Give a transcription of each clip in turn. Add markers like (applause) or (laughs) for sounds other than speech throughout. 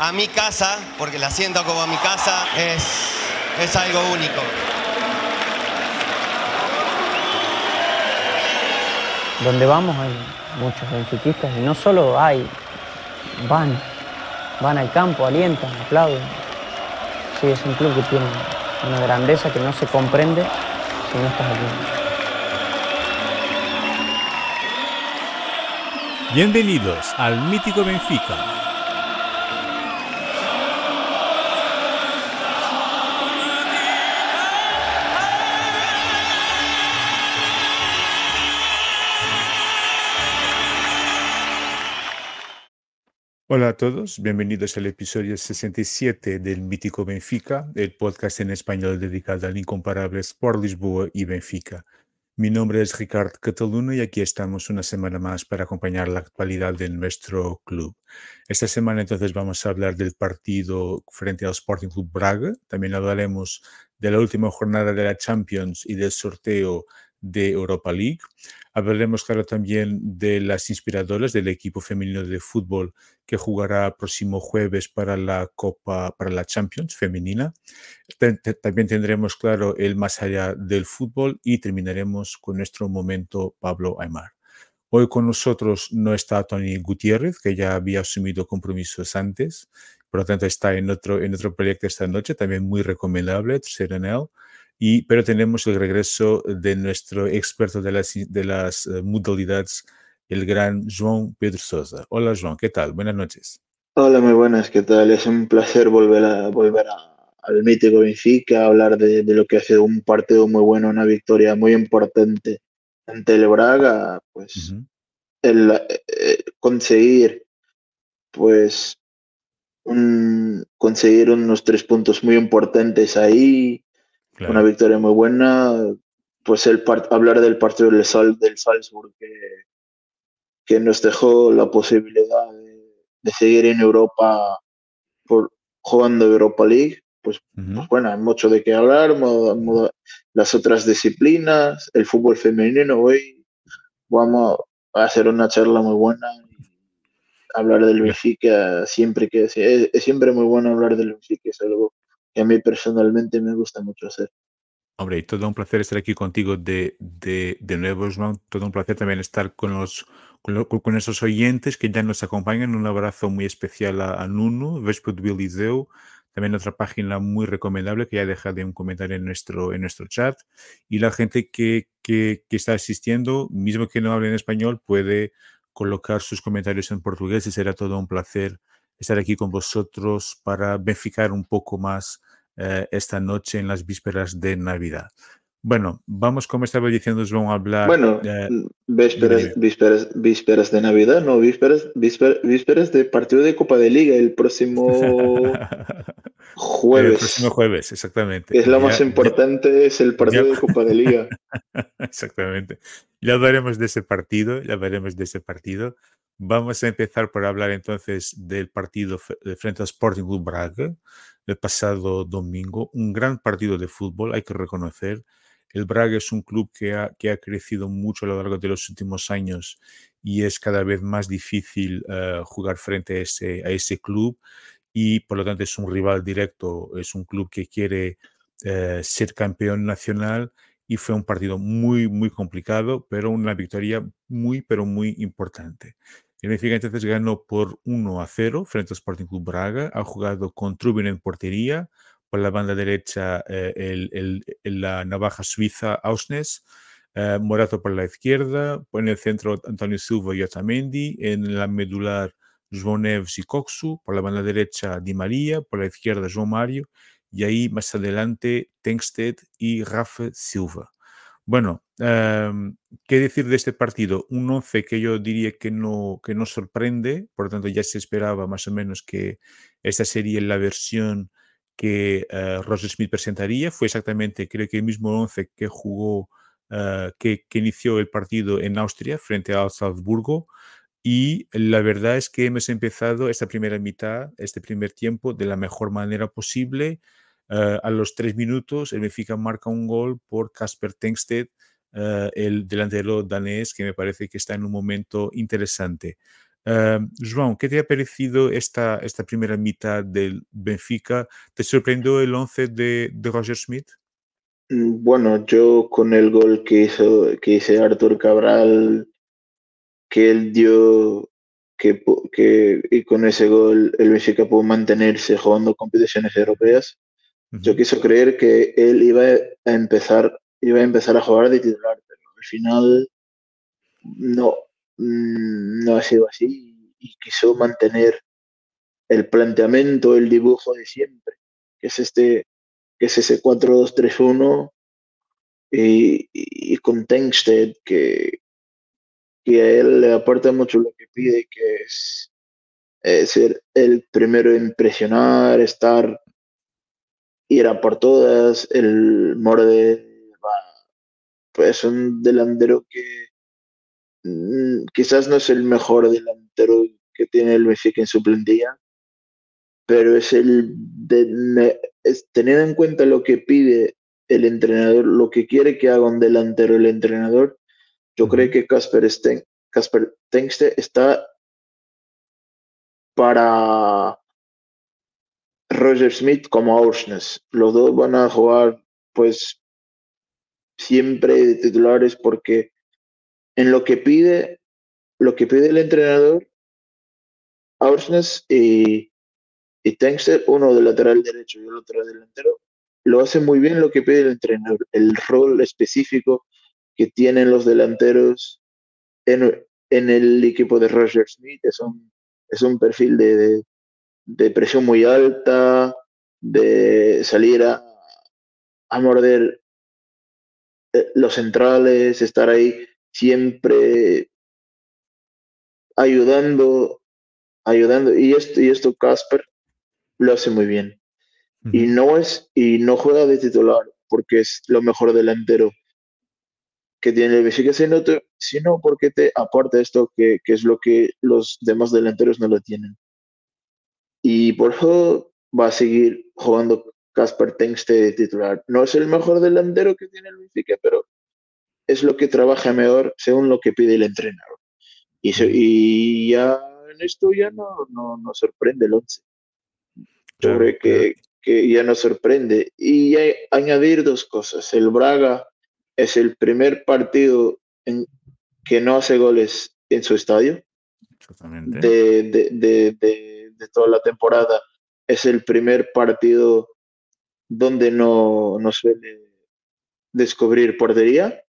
a mi casa, porque la siento como mi casa, es, es algo único. Donde vamos hay muchos benfiquistas y no solo hay, van, van al campo, alientan, aplauden. Sí, es un club que tiene una grandeza que no se comprende si no estás aquí. Bienvenidos al mítico Benfica Hola a todos, bienvenidos al episodio 67 del Mítico Benfica, el podcast en español dedicado al incomparable Sport Lisboa y Benfica. Mi nombre es Ricardo Cataluna y aquí estamos una semana más para acompañar la actualidad de nuestro club. Esta semana entonces vamos a hablar del partido frente al Sporting Club Braga, también hablaremos de la última jornada de la Champions y del sorteo de Europa League. Hablaremos, claro, también de las inspiradoras del equipo femenino de fútbol que jugará próximo jueves para la Copa, para la Champions femenina. También tendremos, claro, el más allá del fútbol y terminaremos con nuestro momento Pablo Aymar. Hoy con nosotros no está Tony Gutiérrez, que ya había asumido compromisos antes, por lo tanto está en otro, en otro proyecto esta noche, también muy recomendable, él. Y, pero tenemos el regreso de nuestro experto de las, de las eh, modalidades, el gran João Pedro Sosa. Hola João, ¿qué tal? Buenas noches. Hola, muy buenas, ¿qué tal? Es un placer volver, a, volver al mítico Benfica, hablar de, de, lo que ha sido un partido muy bueno, una victoria muy importante ante el Braga, pues el, eh, conseguir pues un, conseguir unos tres puntos muy importantes ahí una victoria muy buena. Pues el hablar del partido del, Sal del Salzburg que, que, nos dejó la posibilidad de, seguir en Europa por, jugando Europa League. Pues, pues bueno, hay mucho de qué hablar. las otras disciplinas, el fútbol femenino. Hoy vamos a hacer una charla muy buena hablar del Benfica siempre que es, es, siempre muy bueno hablar del Benfica es algo que a mí personalmente me gusta mucho hacer. Hombre, y todo un placer estar aquí contigo de, de, de nuevo, Todo un placer también estar con los con, esos oyentes que ya nos acompañan. Un abrazo muy especial a, Nuno, Vespo de también otra página muy recomendable que ya deja de un comentario en nuestro, en nuestro chat. Y la gente que, que, que está asistiendo, mismo que no hable en español, puede colocar sus comentarios en portugués y será todo un placer estar aquí con vosotros para verificar un poco más eh, esta noche en las vísperas de Navidad. Bueno, vamos, como estaba diciendo, vamos a hablar. Bueno, eh, vísperas, vísperas, vísperas, de Navidad, no, vísperas, vísperas, de partido de Copa de Liga el próximo (laughs) jueves. El próximo jueves, exactamente. Es lo más importante, es el partido de (laughs) Copa de Liga. exactamente. Ya hablaremos de ese partido, ya hablaremos de ese partido. Vamos a empezar por hablar entonces del partido frente al Sporting Club Braga el pasado domingo. Un gran partido de fútbol, hay que reconocer. El Braga es un club que ha, crecido mucho a lo largo de los últimos años y es cada vez más difícil eh, jugar frente a ese, a ese club y por lo tanto es un rival directo, es un club que quiere eh, ser campeón nacional y fue un partido muy, muy complicado, pero una victoria muy, pero muy importante. El Benfica entonces ganó por 1 a 0 frente al Sporting Club Braga. Ha jugado con Trubin en portería, por la banda derecha eh, el, la navaja suiza Ausnes, eh, Morato por la izquierda, en el centro Antonio Silva y Otamendi, en la medular João Neves y Coxu, por la banda derecha Di María, por la izquierda João Mario, y ahí más adelante Tengsted y Rafa Silva. Bueno, em, ¿qué decir de este partido? Un 11 que yo diría que no, que no sorprende, por lo tanto ya se esperaba más o menos que esta sería la versión que uh, Roger Smith presentaría. Fue exactamente, creo que el mismo 11 que jugó, uh, que, que, inició el partido en Austria frente a Salzburgo. Y la verdad es que hemos empezado esta primera mitad, este primer tiempo, de la mejor manera posible. Uh, a los tres minutos, el Benfica marca un gol por Casper Tengsted, uh, el delantero danés, que me parece que está en un momento interesante. Uh, João, ¿qué te ha parecido esta, esta primera mitad del Benfica? ¿Te sorprendió el 11 de, de Roger Smith? Mm, bueno, yo con el gol que hizo, que hizo Artur Cabral, que él dio que, que, y con ese gol el Benfica pudo mantenerse jugando competiciones europeas. Yo quiso creer que él iba a empezar, iba a empezar a jugar de titular, pero al final no, mm, no ha sido así y quiso mantener el planteamiento, el dibujo de siempre, que es este, que es ese 4-2-3-1 y, con Tengsted que, que a él le aporta mucho lo que pide, que es ser el primero en presionar, estar ir a por todas, el Morde pues un delantero que mm, quizás no es el mejor delantero que tiene el Benfica en su plantilla, pero es el de, teniendo en cuenta lo que pide el entrenador, lo que quiere que haga un delantero el entrenador, yo creo que Casper Casper Tengste está para Roger Smith como Aursnes. Los dos van a jugar, pues, siempre de titulares porque en lo que pide, lo que pide el entrenador, Aursnes y, y Tengsted, uno de lateral derecho y el otro delantero, lo hace muy bien lo que pide el entrenador, el rol específico que tienen los delanteros en, en el equipo de Roger Smith. Es un, es un perfil de, de presión muy alta, de salir a, a morder eh, los centrales, estar ahí siempre ayudando, ayudando. Y esto, y esto Casper lo hace muy bien. Y no es, y no juega de titular porque es lo mejor delantero que tiene el Benfica, sino, sino porque te aporta esto que, que es lo que los demás delanteros no lo tienen. Y por eso va a seguir jugando Casper Tengste de titular. No es el mejor delantero que tiene el Benfica, pero es lo que trabaja mejor según lo que pide el entrenador. Y, y ya en esto ya no, no, no sorprende el 11. Yo creo que, que, ya no sorprende. Y añadir dos cosas. El Braga es el primer partido en que no hace goles en su estadio. Exactamente. de, de, de de toda la temporada. Es el primer partido donde no, no suele descubrir portería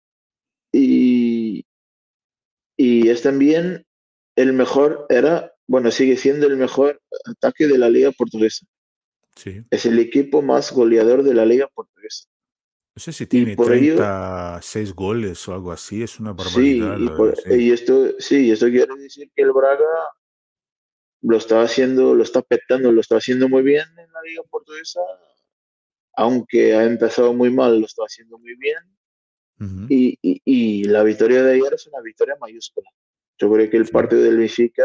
y, y es también el mejor, era, bueno, sigue siendo el mejor ataque de la liga portuguesa. Sí. Es el equipo más goleador de la liga portuguesa. No sé si tiene 36 goles o algo así, es una barbaridad. Sí, y, y, esto, sí, esto quiere decir que el Braga lo está haciendo, lo está petando, lo está haciendo muy bien en la liga portuguesa, aunque ha empezado muy mal, lo está haciendo muy bien. y, y, la victoria de ayer es una victoria mayúscula. Yo creo que el partido del Benfica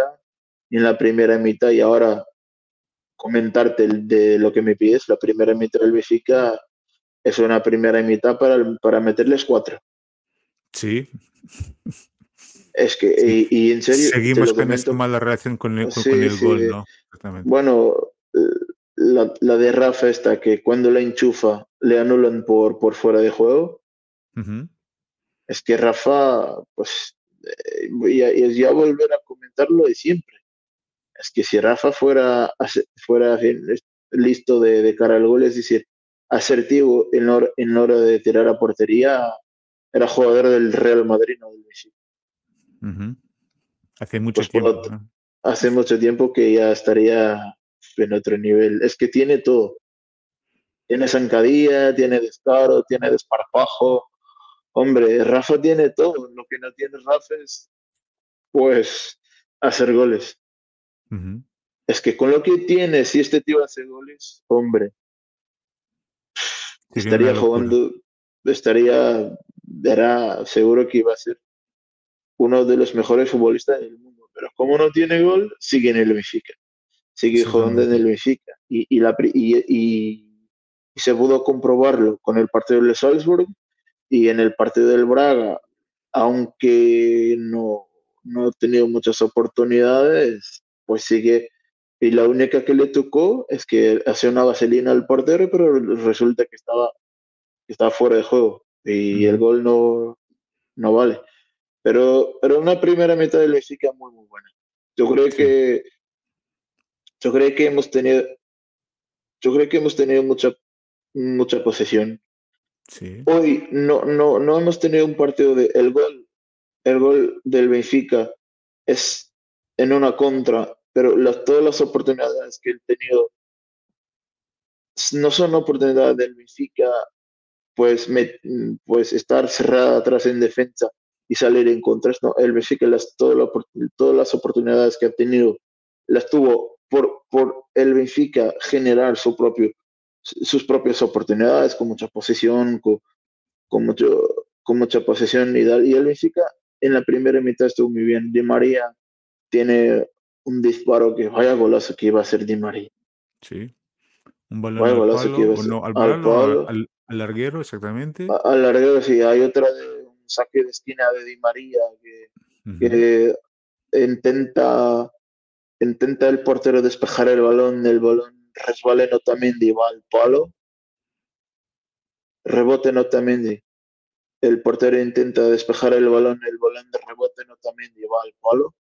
en la primera mitad y ahora comentarte de lo que me pides, la primera mitad del Benfica es una primera mitad para, para meterles cuatro. Sí. Es que, y, en serio. Seguimos con esta mala relación con el, el gol, ¿no? Bueno, la, la, de Rafa está que cuando la enchufa le anulan por, por fuera de juego. Es que Rafa, pues, y, eh, ya volver a comentarlo de siempre. Es que si Rafa fuera, fuera listo de, de cara al gol, es decir, asertivo en la, hora, en hora de tirar a portería, era jugador del Real Madrid, no del Messi. Hace mucho pues tiempo. Hace mucho tiempo que ya estaría en otro nivel. Es que tiene todo. Tiene zancadilla, tiene descaro, tiene desparpajo. Hombre, Rafa tiene todo. Lo que no tiene Rafa es, pues, hacer goles. Es que con lo que tiene, si este tío hace goles, hombre, estaría jugando, estaría, era seguro que iba a ser uno de los mejores futbolistas del mundo. Pero como no tiene gol, sigue en el Benfica. Sigue jugando en el Benfica. Y, y, la, y, se pudo comprobarlo con el partido del Salzburg y en el partido del Braga, aunque no, no ha tenido muchas oportunidades, pues sigue. Y la única que le tocó es que hace una vaselina al portero, pero resulta que estaba, que estaba fuera de juego y el gol no, no vale. Pero, pero una primera mitad del Benfica muy, muy buena. Yo creo que yo creo que hemos tenido yo creo que hemos tenido mucha mucha posesión. Sí. Hoy no, no, no hemos tenido un partido de el gol, el gol del Benfica es en una contra, pero las, todas las oportunidades que he tenido no son oportunidades del Benfica, pues, me, pues estar cerrada atrás en defensa y salir en contra. No, el Benfica las, todas las oportunidades que ha tenido las tuvo por, por el Benfica generar su propio sus propias oportunidades, con mucha posesión, con, con, mucho, con mucha posesión y, y el Benfica en la primera mitad estuvo muy bien. Di María tiene un disparo que vaya golazo que iba a ser Di María. Sí. Un balón al palo, al, palo, al, larguero, exactamente. al larguero, sí. Hay otra de un saque de esquina de Di María que, que intenta, intenta el portero despejar el balón, el balón resbala en Otamendi, va al palo, rebote en Otamendi. El portero intenta despejar el balón, el balón de rebote en Otamendi va al palo.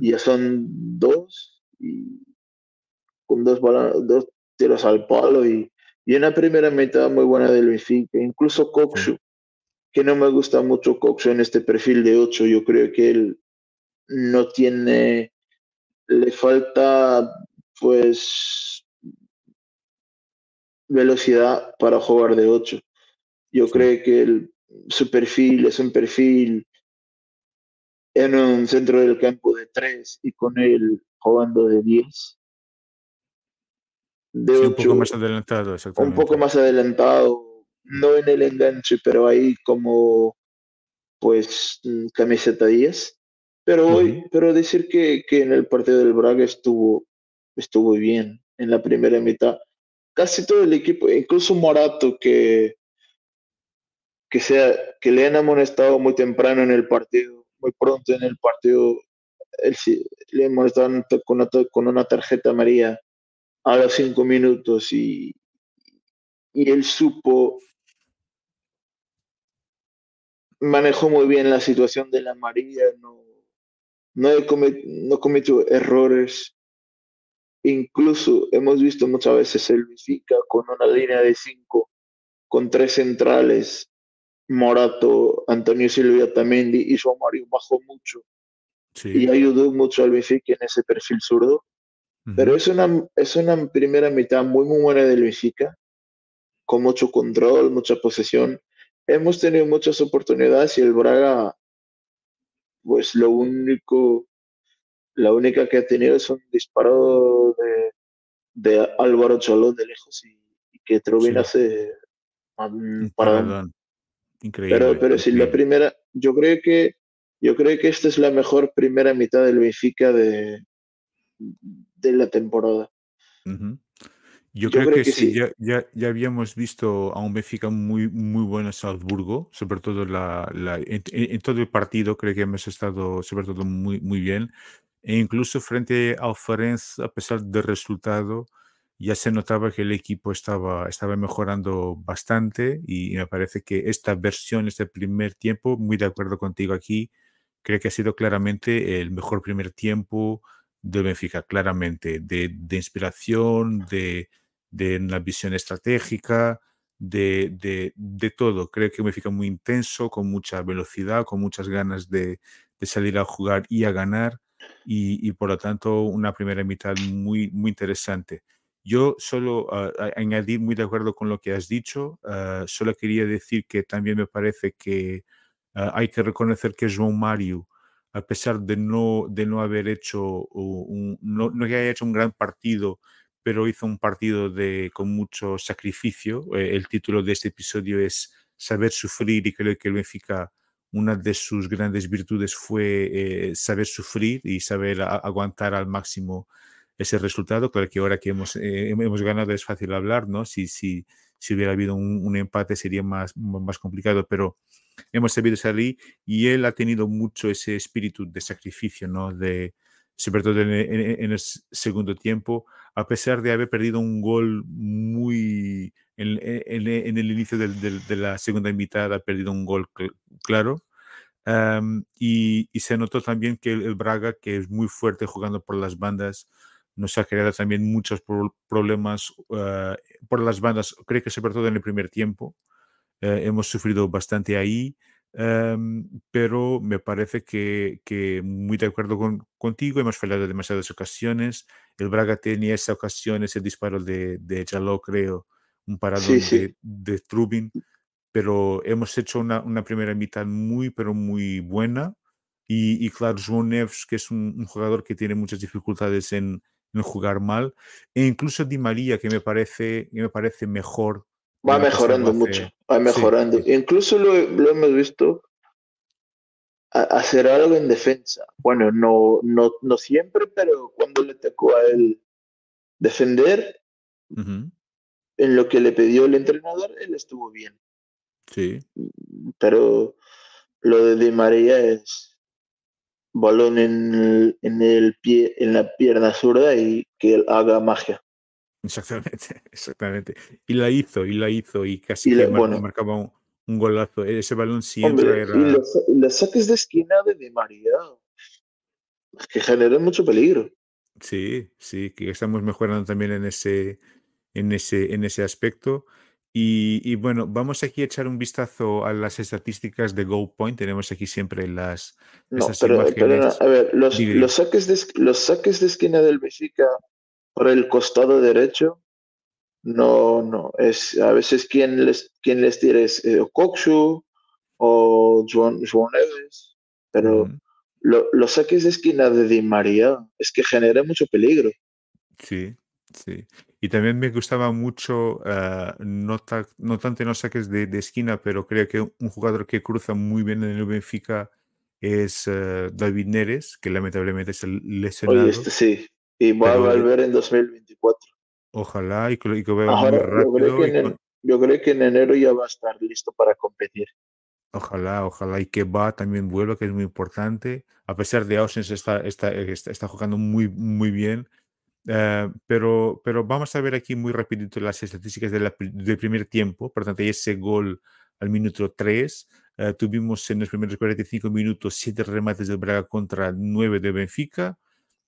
Y ya son dos, y con dos, dos tiros al palo. Y, y una primera mitad muy buena del Benfica. Incluso Coxu, que no me gusta mucho Coxu en este perfil de 8. Yo creo que él no tiene, le falta pues velocidad para jugar de 8. Yo creo que su perfil es un perfil en un centro del campo de 3 y con él jugando de 10. De un poco más adelantado, Un poco más adelantado, no en el enganche, pero ahí como pues camiseta 10. Pero hoy, pero decir que, que, en el partido del Braga estuvo, estuvo bien en la primera mitad casi todo el equipo, incluso Morato, que, que, sea, que le han amonestado muy temprano en el partido, muy pronto en el partido, él, le amonestaron con una, con una tarjeta amarilla a los cinco minutos y, y él supo, manejó muy bien la situación de la amarilla, no, no, no cometió errores. Incluso hemos visto muchas veces el Benfica con una línea de cinco, con tres centrales, Morato, Antonio Silvia Tamendi y João Mario bajó mucho. Y ayudó mucho al Benfica en ese perfil zurdo. Pero es una, es una primera mitad muy, muy buena del Benfica, con mucho control, mucha posesión. Hemos tenido muchas oportunidades y el Braga, pues lo único la única que ha tenido es un disparo de, Álvaro Cholón de lejos y, que Trubin hace para Increíble. Pero, pero sí, la primera, yo creo que yo creo que esta es la mejor primera mitad del Benfica de, de la temporada. Yo, creo, que, sí, Ya, ya, ya, habíamos visto a un Benfica muy, muy bueno en Salzburgo, sobre todo la, la en, en, todo el partido, creo que hemos estado sobre todo muy, muy bien. E incluso frente al Farense, a pesar del resultado, ya se notaba que el equipo estaba, estaba mejorando bastante y me parece que esta versión, este primer tiempo, muy de acuerdo contigo aquí, creo que ha sido claramente el mejor primer tiempo de Benfica, claramente, de, de inspiración, de, de la visión estratégica, de, de, de, todo. Creo que Benfica muy intenso, con mucha velocidad, con muchas ganas de, de salir a jugar y a ganar. Y, y, por lo tanto, una primera mitad muy, muy interesante. Yo solo uh, añadir muy de acuerdo con lo que has dicho, uh, solo quería decir que también me parece que uh, hay que reconocer que João Mario, a pesar de no, de no haber hecho, un, no, no haya hecho un gran partido, pero hizo un partido de, con mucho sacrificio. Eh, el título de este episodio es Saber sufrir y creo que el Benfica, una de sus grandes virtudes fue eh, saber sufrir y saber aguantar al máximo ese resultado. Claro que ahora que hemos, eh, hemos ganado es fácil hablar, ¿no? Si, si, si hubiera habido un, un, empate sería más, más complicado, pero hemos sabido salir y él ha tenido mucho ese espíritu de sacrificio, ¿no? De, sobre todo en, en, en, el segundo tiempo, a pesar de haber perdido un gol muy en, en el inicio del, del, de la segunda mitad, ha perdido un gol cl claro. Um, y, y, se notó también que el, el, Braga, que es muy fuerte jugando por las bandas, nos ha creado también muchos pro problemas uh, por las bandas, creo que sobre todo en el primer tiempo. Uh, hemos sufrido bastante ahí. Um, pero me parece que, que muy de acuerdo con, contigo, hemos fallado demasiadas ocasiones. El Braga tenía esa ocasión, ese disparo de, de Jaló, creo, un paradón Sí, sí. de, de Trubin, pero hemos hecho una, una primera mitad muy, pero muy buena. Y, y claro, João Neves, que es un, un, jugador que tiene muchas dificultades en, en, jugar mal, e incluso Di María, que me parece, que me parece mejor Va mejorando mucho, va mejorando. Sí, sí. Incluso lo, lo, hemos visto a, hacer algo en defensa. Bueno, no, no, no siempre, pero cuando le tocó a él defender, Uh -huh. en lo que le pidió el entrenador, él estuvo bien. Sí. Pero lo de Di María es balón en el, en el pie, en la pierna zurda y que él haga magia. Exactamente, (laughs) exactamente. Y la hizo, y la hizo, y casi Y que la- bueno. marcaba un, un golazo. Ese balón si Hombre, entra era... los, y los saques de esquina de Di María, que generan mucho peligro. Sí, sí, que estamos mejorando también en ese, en ese, en ese aspecto. Y, y bueno, vamos aquí a echar un vistazo a las estadísticas de Goal Point. Tenemos aquí siempre las, No, pero, pero no, a ver, los, los, saques de, los saques de esquina del Benfica por el costado derecho, no, no, es a veces quien les, quien les tira es eh, o Joan, Joan Neves, pero lo- los saques de esquina de Di María es que genera mucho peligro. Sí, sí. Y también me gustaba mucho, ah, no, ta- no tanto en los saques de, de esquina, pero creo que un jugador que cruza muy bien en el Benfica es ah, David Neres, que lamentablemente es Oye, lesionado, este sí, y va a pero le- volver en 2024. ojalá y que, y que vaya muy Ahora, yo creo, rápido. que en, con- yo creo que en enero ya va a estar listo para competir. Ojalá, ojalá y que va también vuelva, que es muy importante. A pesar de ausencia, está, está, está, está jugando muy, muy bien. Eh, pero, pero vamos a ver aquí muy rapidito las estadísticas de del primer tiempo. Por tanto, hay ese gol al minuto 3. Eh, tuvimos en los primeros 45 minutos 7 remates del Braga contra 9 de Benfica.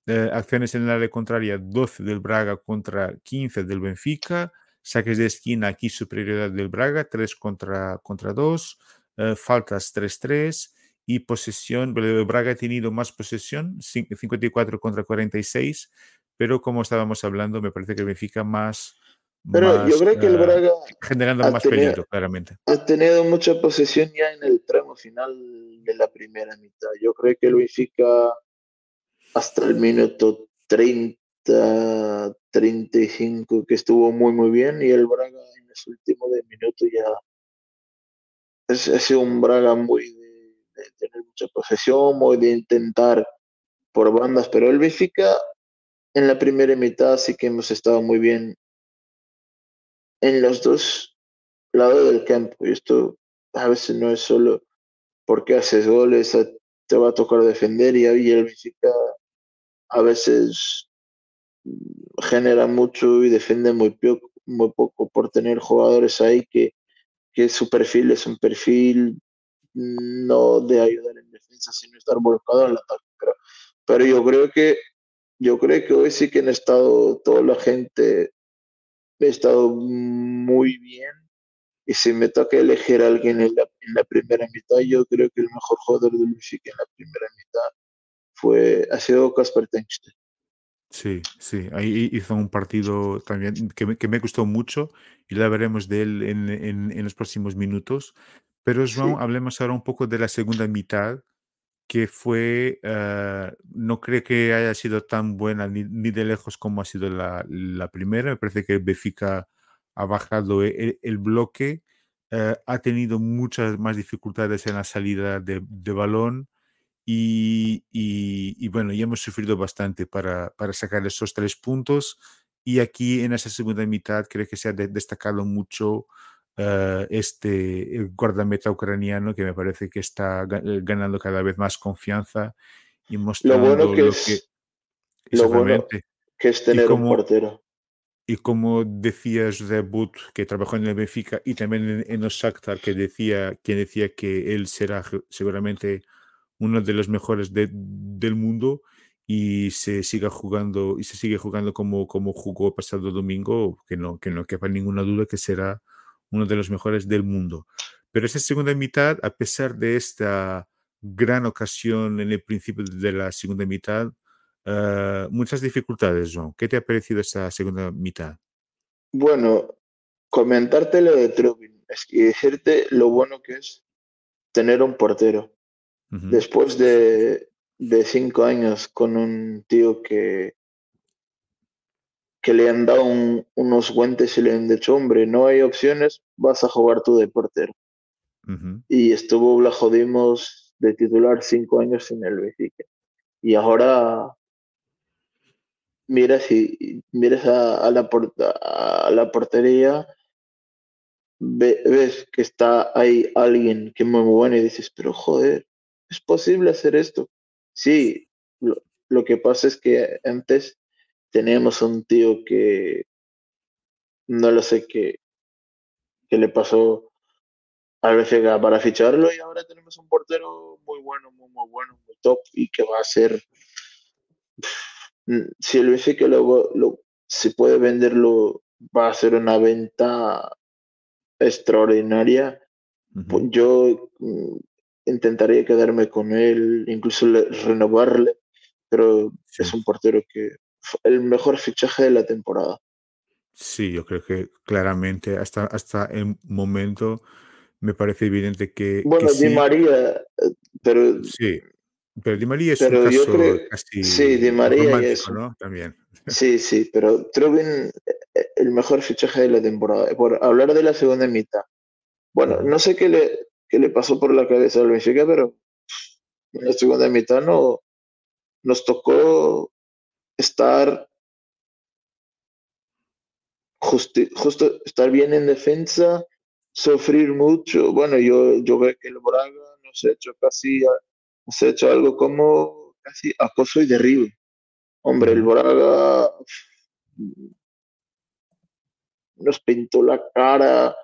Eh, acciones en el área contraria 12 del Braga contra 15 del Benfica. Saques de esquina aquí superioridad del Braga 3 contra, contra 2. Eh, faltas 3-3 y posesión, el Braga ha tenido más posesión, cin- 54 contra 46, pero como estábamos hablando, me parece que el Benfica más, Pero yo más creo que el Braga generando más tenido, peligro, claramente. ha tenido mucha posesión ya en el tramo final de la primera mitad. Yo creo que el Benfica hasta el minuto 30, 35 que estuvo muy muy bien. Y el Braga en los últimos de minutos ya es, sido un Braga muy de, tener mucha posesión, muy de intentar por bandas, pero el Benfica en la primera mitad sí que hemos estado muy bien en los dos lados del campo. Y esto a veces no es solo porque haces goles, te va a tocar defender. Y ahí el Benfica a veces mm, genera mucho y defiende muy, pio- muy poco por tener jugadores ahí que, que su perfil es un perfil mm, no de ayudar en defensa, sino estar volcado en el ataque. Pero, pero yo creo que yo creo que hoy sí que han estado toda la gente he estado muy bien. Y si me toca elegir a alguien en la, primera mitad, yo creo que el mejor jugador del Benfica en la primera mitad fue, ha sido Kasper Tenstein. Sí, sí, ahí hizo un partido también que me, que me gustó mucho y la veremos de él en, en, en los próximos minutos. Pero João, hablemos ahora un poco de la segunda mitad, que fue, eh, no creo que haya sido tan buena ni, ni de lejos como ha sido la, la, primera. Me parece que Benfica ha bajado el, el bloque, eh, ha tenido muchas más dificultades en la salida de, de balón y, y, bueno, ya hemos sufrido bastante para, para, sacar esos tres puntos. Y aquí en esa segunda mitad creo que se ha destacado mucho uh, este guardameta ucraniano que me parece que está eh, ganando cada vez más confianza y mostrando lo bueno que lo es, que, lo bueno que es tener como, un portero. Y como decía José But, que trabajó en el Benfica y también en, en el Shakhtar, que decía, que decía que él será seguramente uno de los mejores de, del mundo y se siga jugando y se sigue jugando como, como jugó pasado domingo, que no, que no quepa ninguna duda que será uno de los mejores del mundo. Pero esa segunda mitad, a pesar de esta gran ocasión en el principio de la segunda mitad, uh, muchas dificultades, John. ¿Qué te ha parecido esa segunda mitad? Bueno, comentarte lo de Trubin es que decirte lo bueno que es tener un portero. Después de, de, cinco años con un tío que, que le han dado unos guantes y le han dicho, hombre, no hay opciones, vas a jugar tú de portero. Y estuvo la jodimos de titular cinco años en el Benfica. Y ahora miras, y, miras a, a, la, a la portería ves que está ahí alguien que es muy bueno y dices, pero joder, ¿Es posible hacer esto? Sí, lo, que pasa es que antes teníamos un tío que no lo sé qué, qué le pasó al BFK para ficharlo y ahora tenemos un portero muy bueno, muy, muy bueno, muy top y que va a ser, si el BFK lo, lo, si puede venderlo, va a ser una venta extraordinaria. Pues yo mm, intentaría quedarme con él, incluso renovarle, pero es un portero que el mejor fichaje de la temporada. Sí, yo creo que claramente hasta, hasta el momento me parece evidente que. Bueno, que Di sí, María, pero. Sí, pero Di María es pero un yo caso creo, casi sí, Di María es, ¿no? También. Sí, sí, pero Trubin, el mejor fichaje de la temporada. Por hablar de la segunda mitad. Bueno, no sé qué le, qué le pasó por la cabeza al Benfica, pero en la segunda mitad no, nos tocó estar justo, justo estar bien en defensa, sufrir mucho. Bueno, yo, yo veo que el Braga nos ha hecho casi, nos ha hecho algo como casi acoso y derribo. Hombre, el Braga nos pintó la cara,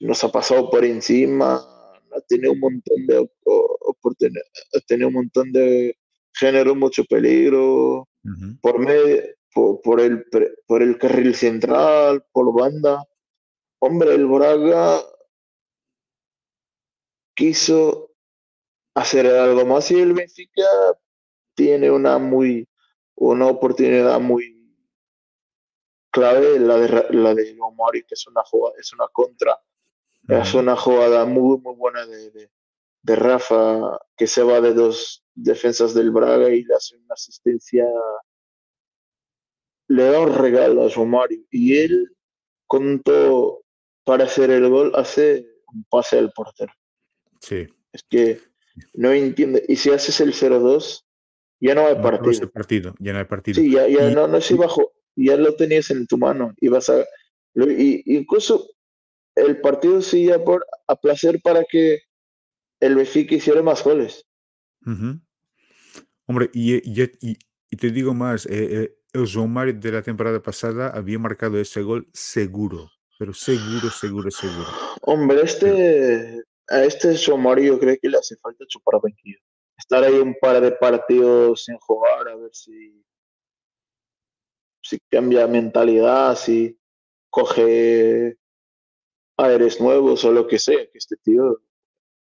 nos ha pasado por encima, ha tenido un montón de oportunidades, ha tenido un montón de generó mucho peligro por medio, por, por el por el carril central, por banda. Hombre, el Braga quiso hacer algo más y el Benfica tiene una muy una oportunidad muy clave, la de la de Omari, que es una jugada, es una contra Es una jugada muy, muy buena de, de, de Rafa, que se va de dos defensas del Braga y le hace una asistencia, le da un regalo a su Mario. Y él, con todo para hacer el gol, hace un pase al portero. Sí. Es que no entiende. Y si haces el 0-2, ya no hay No acabas partido. partido, ya no hay partido. Sí, ya, ya Y- no, no es y- bajo, ya lo tenías en tu mano. Y vas a. y, incluso el partido sigue por a placer para que el Benfica hiciera más goles. Ujú. Hombre, y, y- y- y te digo más, eh, eh, el João Mário de la temporada pasada había marcado ese gol seguro, pero seguro, seguro, seguro. Hombre, este, a este Somari yo creo que le hace falta chupar banquillo. Estar ahí un par de partidos sin jugar, a ver si, si cambia mentalidad, si, coge aires nuevos o lo que sea, que este tío,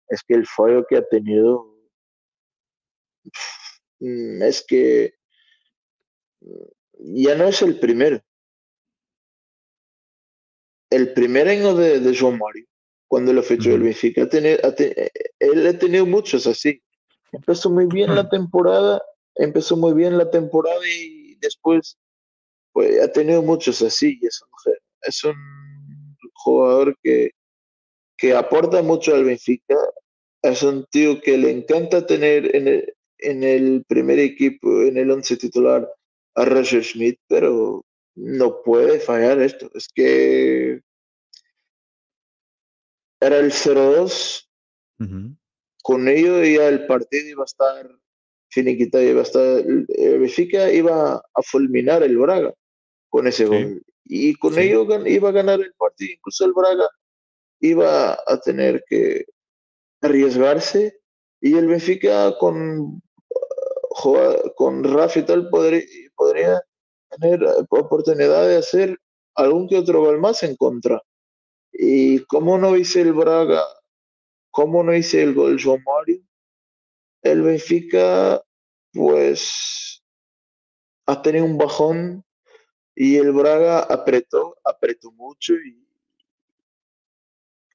es que el fallo que ha tenido, mm, es que ya no es el primero. El primer año de, de João Mario, cuando lo fichó el. Benfica, ha tenido- ha él ha tenido muchos así. Empezó muy bien la temporada, empezó muy bien la temporada y después pues, ha tenido muchos así. y Es un, es un jugador que, que aporta mucho al Benfica. Es un tío que le encanta tener en el, en el primer equipo, en el once titular, a Roger Schmidt, pero no puede fallar esto. Es que era el 0-2, Ujú. con ello ya el partido iba a estar finiquitado, iba a estar, el Benfica iba a fulminar el Braga con ese Sí. gol. Y con Sí. ello iba a ganar el partido. Incluso el Braga iba a tener que arriesgarse y el Benfica con, con Rafa y tal podría, podría tener oportunidad de hacer algún que otro gol más en contra. Y como no hice el Braga, como no hice el gol João Mario, el Benfica pues ha tenido un bajón y el Braga apretó, apretó mucho y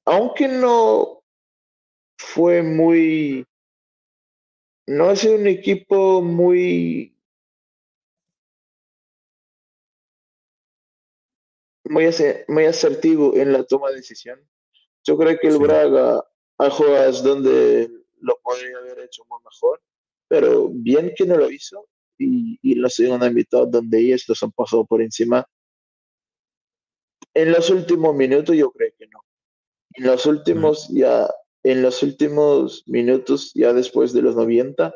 aunque no fue muy, no es un equipo muy, muy, asertivo en la toma de decisión. Yo creo que el Sí. Braga hay jugadas donde lo podría haber hecho muy mejor, pero bien que no lo hizo y, y la segunda mitad donde ellos los han pasado por encima. En los últimos minutos yo creo que no. En los últimos ya, en los últimos minutos ya después de los 90,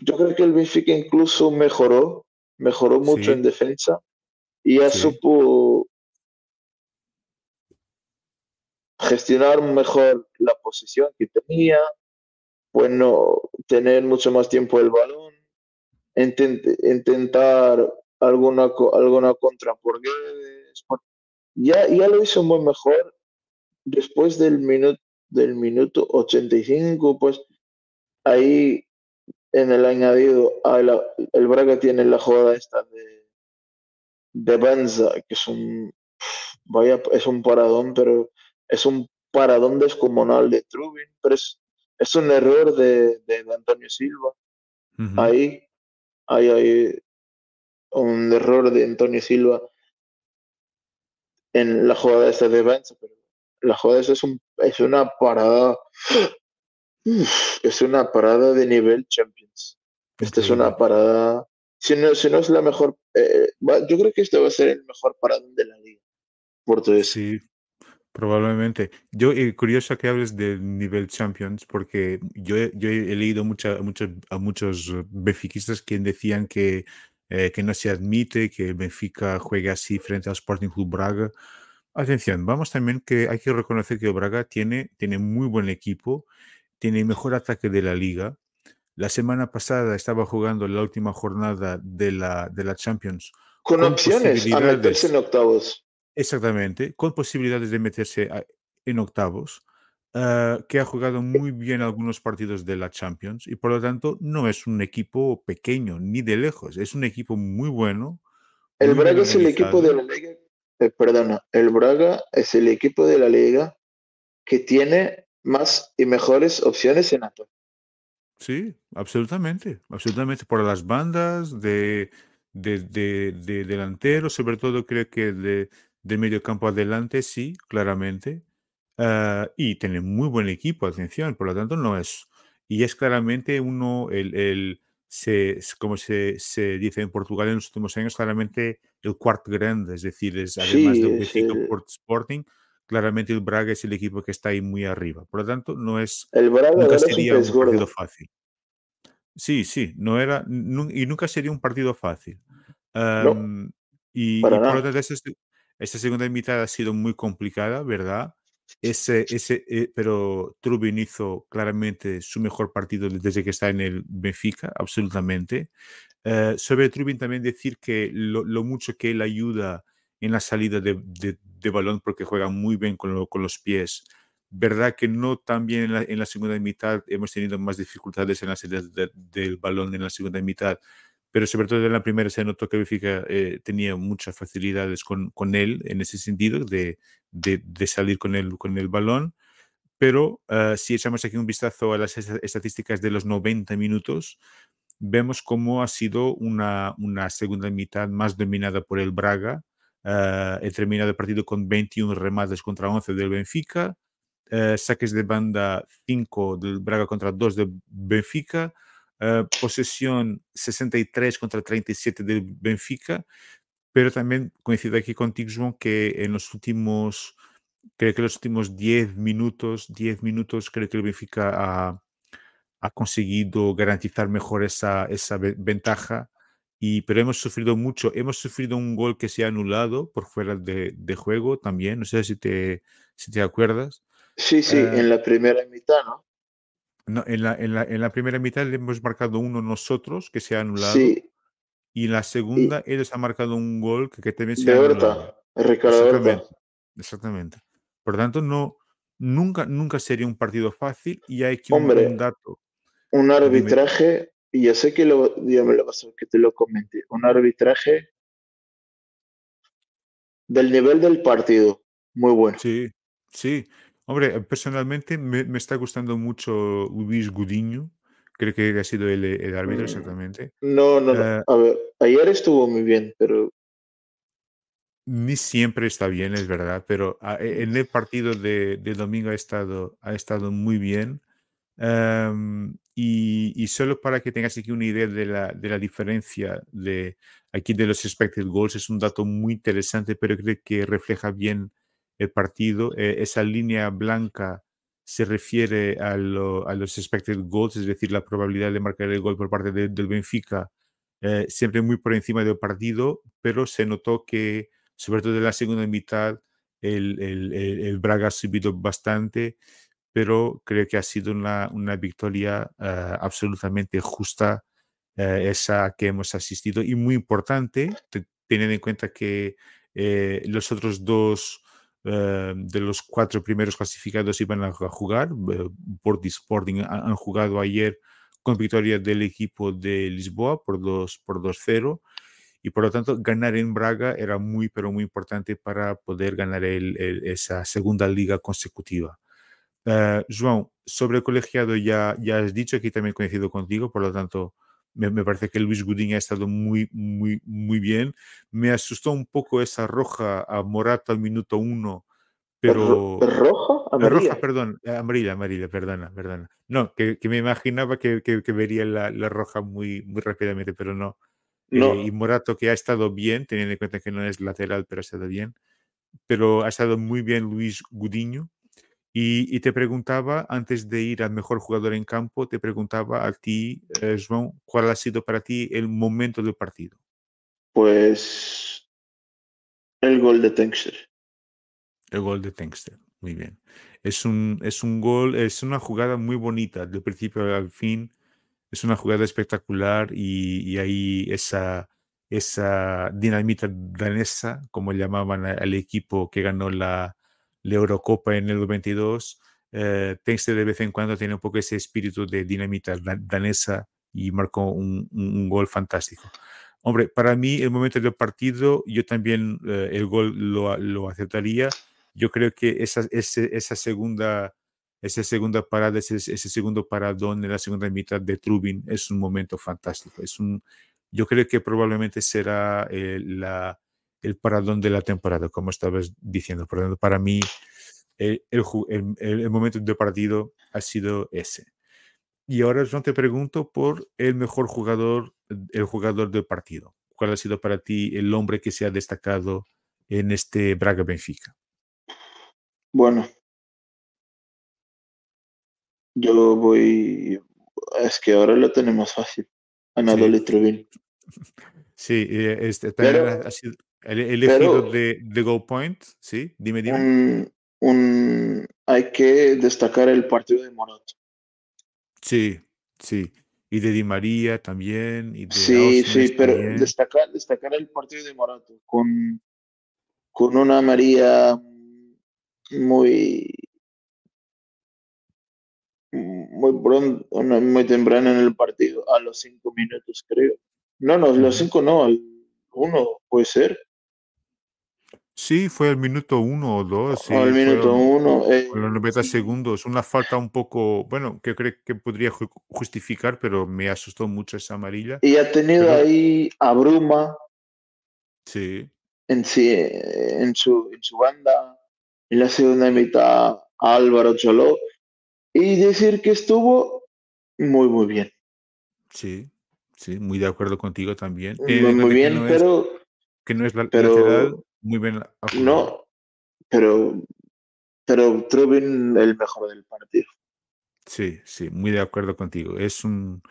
yo creo que el Benfica incluso mejoró, mejoró mucho Sí. en defensa y ya Sí. supo gestionar mejor la posición que tenía, bueno, tener mucho más tiempo el balón, intentar alguna, alguna contra por Guedes, Ya, ya lo hizo muy mejor después del minuto, del minuto 85, pues ahí en el añadido, la- el Braga tiene la jugada esta de, de Benza, que es un, vaya, es un paradón, pero es un paradón descomunal de Trubin, pero es, es un error de, de Antonio Silva. Ahí hay un error de Antonio Silva en la jugada esta de Benza, pero la jugada esta es, un, es una parada, es una parada de nivel Champions. Esta es una parada, si no, si no es la mejor, eh, yo creo que este va a ser el mejor paradón de la liga portuguesa. Sí, probablemente. Yo, eh, curioso que hables del nivel Champions, porque yo he, yo he leído mucha- muchos, a muchos benfiquistas que decían que, eh, que no se admite que el Benfica juegue así frente al Sporting Club Braga. Atención, vamos también que hay que reconocer que el Braga tiene, tiene muy buen equipo, tiene el mejor ataque de la liga. La semana pasada estaba jugando la última jornada de la, de la Champions Con con opciones a meterse en octavos. Exactamente, con posibilidades de meterse a- en octavos, ah, que ha jugado muy bien algunos partidos de la Champions y por lo tanto no es un equipo pequeño ni de lejos, es un equipo muy bueno, El muy Braga es el equipo de la liga, eh, perdona, el Braga es el equipo de la liga que tiene más y mejores opciones en ataque. Sí, absolutamente, absolutamente por las bandas de, de, de- de delantero, sobre todo creo que de, de medio campo adelante, sí, claramente. Ah, y tiene muy buen equipo, atención, por lo tanto no es, y es claramente uno, el, el- se, es como se, se dice en Portugal en los últimos años, claramente el cuarto grande, es decir, es además Sí, del es Benfica el, Porto Sporting, claramente el Braga es el equipo que está ahí muy arriba, por lo tanto no es, el Braga nunca es un sería un partido gordo. fácil. Sí, sí, no era, y nunca sería un partido fácil. No, y, por lo tanto, se- esta segunda mitad ha sido muy complicada, ¿verdad? Ese, ese, eh, pero Trubin hizo claramente su mejor partido desde que está en el Benfica, absolutamente. Eh, sobre Trubin también decir que lo, lo mucho que él ayuda en la salida de, de, balón porque juega muy bien con, con, los pies. Verdad que no la, en la, segunda mitad, hemos tenido más dificultades en la salida del balón en la segunda mitad, pero sobre todo en la primera se notó que Benfica eh, tenía muchas facilidades con, con, él en ese sentido de, de, salir con el, con el balón. Pero uh, si echamos aquí un vistazo a las estadísticas de los 90 minutos, vemos cómo ha sido una, una segunda mitad más dominada por el Braga. Uh, he terminado el partido con 21 remates contra 11 del Benfica, uh, saques de banda 5 del Braga contra 2 del Benfica, posesión 63 contra 37 del Benfica, pero también coincido aquí contigo, João, que en los últimos creo que los últimos 10 minutos, 10 minutos, creo que el Benfica ha, ha conseguido garantizar mejor esa, esa ventaja. Y, pero hemos sufrido mucho. Hemos sufrido un gol que se ha anulado por fuera de, de juego también. No sé si te, si te acuerdas. Sí, sí, en eh, la primera mitad, ¿no? No, en la, en, la, en la, primera mitad le hemos marcado uno nosotros que se ha anulado. Sí. Y en la segunda ellos han marcado un gol que, que también se ha anulado. Ricardo Exactamente. Exactamente. Por tanto, no, nunca, nunca sería un partido fácil y hay que Hombre, un dato. Un arbitraje, y ya sé que lo, ya me lo pasó, que te lo comenté, un arbitraje del nivel del partido, muy bueno. Sí, sí. Hombre, personalmente me, me está gustando mucho Luis Gudiño, creo que ha sido el, el árbitro Mm, exactamente. No, no, no. Eh, A ver, ayer estuvo muy bien, pero Ni siempre está bien, es verdad, pero ah, e- en el partido de, de domingo ha estado, ha estado muy bien. Em, y, y solo para que tengas aquí una idea de la, de la diferencia de aquí de los expected goals, es un dato muy interesante, pero creo que refleja bien el partido. Eh, esa línea blanca se refiere a, lo- a los expected goals, es decir, la probabilidad de marcar el gol por parte de- del Benfica, eh, siempre muy por encima del partido, pero se notó que sobre todo en la segunda mitad, el, el, el, Braga ha subido bastante, pero creo que ha sido una, una victoria uh, absolutamente justa esa que hemos asistido y muy importante, te, teniendo en cuenta que eh, los otros dos uh, de los cuatro primeros clasificados iban a jugar, por Sporting han, jugado ayer con victoria del equipo de Lisboa por 2 por 2-0 y por lo tanto ganar en Braga era muy, pero muy importante para poder ganar esa segunda liga consecutiva. Uh, João, sobre el colegiado ya, ya has dicho, aquí también coincido contigo, por lo tanto me, me, parece que Luis Gudín ha estado muy, muy, muy bien. Me asustó un poco esa roja a Morata al minuto uno, pero... ¿Roja? Amarilla. Roja, perdón, amarilla, amarilla, perdona, perdona. No, que, que me imaginaba que, que, que vería la, la, roja muy, muy rápidamente, pero no. No. Eh, y Morato que ha estado bien, teniendo en cuenta que no es lateral, pero ha estado bien. Pero ha estado muy bien Luis Gudiño. Y, y te preguntaba, antes de ir al mejor jugador en campo, te preguntaba a ti, eh, Joan, ¿cuál ha sido para ti el momento del partido? Pues el gol de Tenkster. El gol de Tenkster, muy bien. Es un, es un gol, es una jugada muy bonita, del principio al fin es una jugada espectacular y, y ahí esa, esa dinamita danesa, como llamaban al equipo que ganó la, la Eurocopa en el 92, eh, Tengsted de vez en cuando tiene un poco ese espíritu de dinamita danesa y marcó un, un gol fantástico. Hombre, para mí el momento del partido, yo también eh, el gol lo, lo, aceptaría. Yo creo que esa, ese, esa segunda esa segunda parada, ese, ese, segundo paradón en la segunda mitad de Trubin es un momento fantástico. Es un, yo creo que probablemente será eh, la, el paradón de la temporada, como estabas diciendo. Por lo tanto, para mí, el, el, el, momento de partido ha sido ese. Y ahora yo te pregunto por el mejor jugador, el jugador del partido. ¿Cuál ha sido para ti el hombre que se ha destacado en este Braga Benfica? Bueno, yo voy. Es que ahora lo tenemos fácil. Anadolu sí. Trubin. (laughs) Sí, este, también pero, ha sido elegido pero, de, de Goal Point. Sí, dime, dime. Un, un, hay que destacar el partido de Morato. Sí, sí. Y de Di María también. Y de sí, sí, pero destacar, destacar el partido de Morato con, con una María muy muy pronto, muy temprano en el partido, a los cinco minutos creo. No, no, los cinco no, uno puede ser. Sí, fue el minuto uno o dos. Sí, al minuto uno. Eh, los 90 segundos. Una falta un poco, bueno, que creo que podría justificar, pero me asustó mucho esa amarilla. Y ha tenido ahí a Bruma. Sí. En, sí, en, su, en su banda. En la segunda mitad a Álvaro Choló y decir que estuvo muy, muy bien. Sí, sí, muy de acuerdo contigo también. muy, bien, pero... que no es la lateral, muy bien. No, pero, pero Trubin el mejor del partido. Sí, sí, muy de acuerdo contigo. Es un,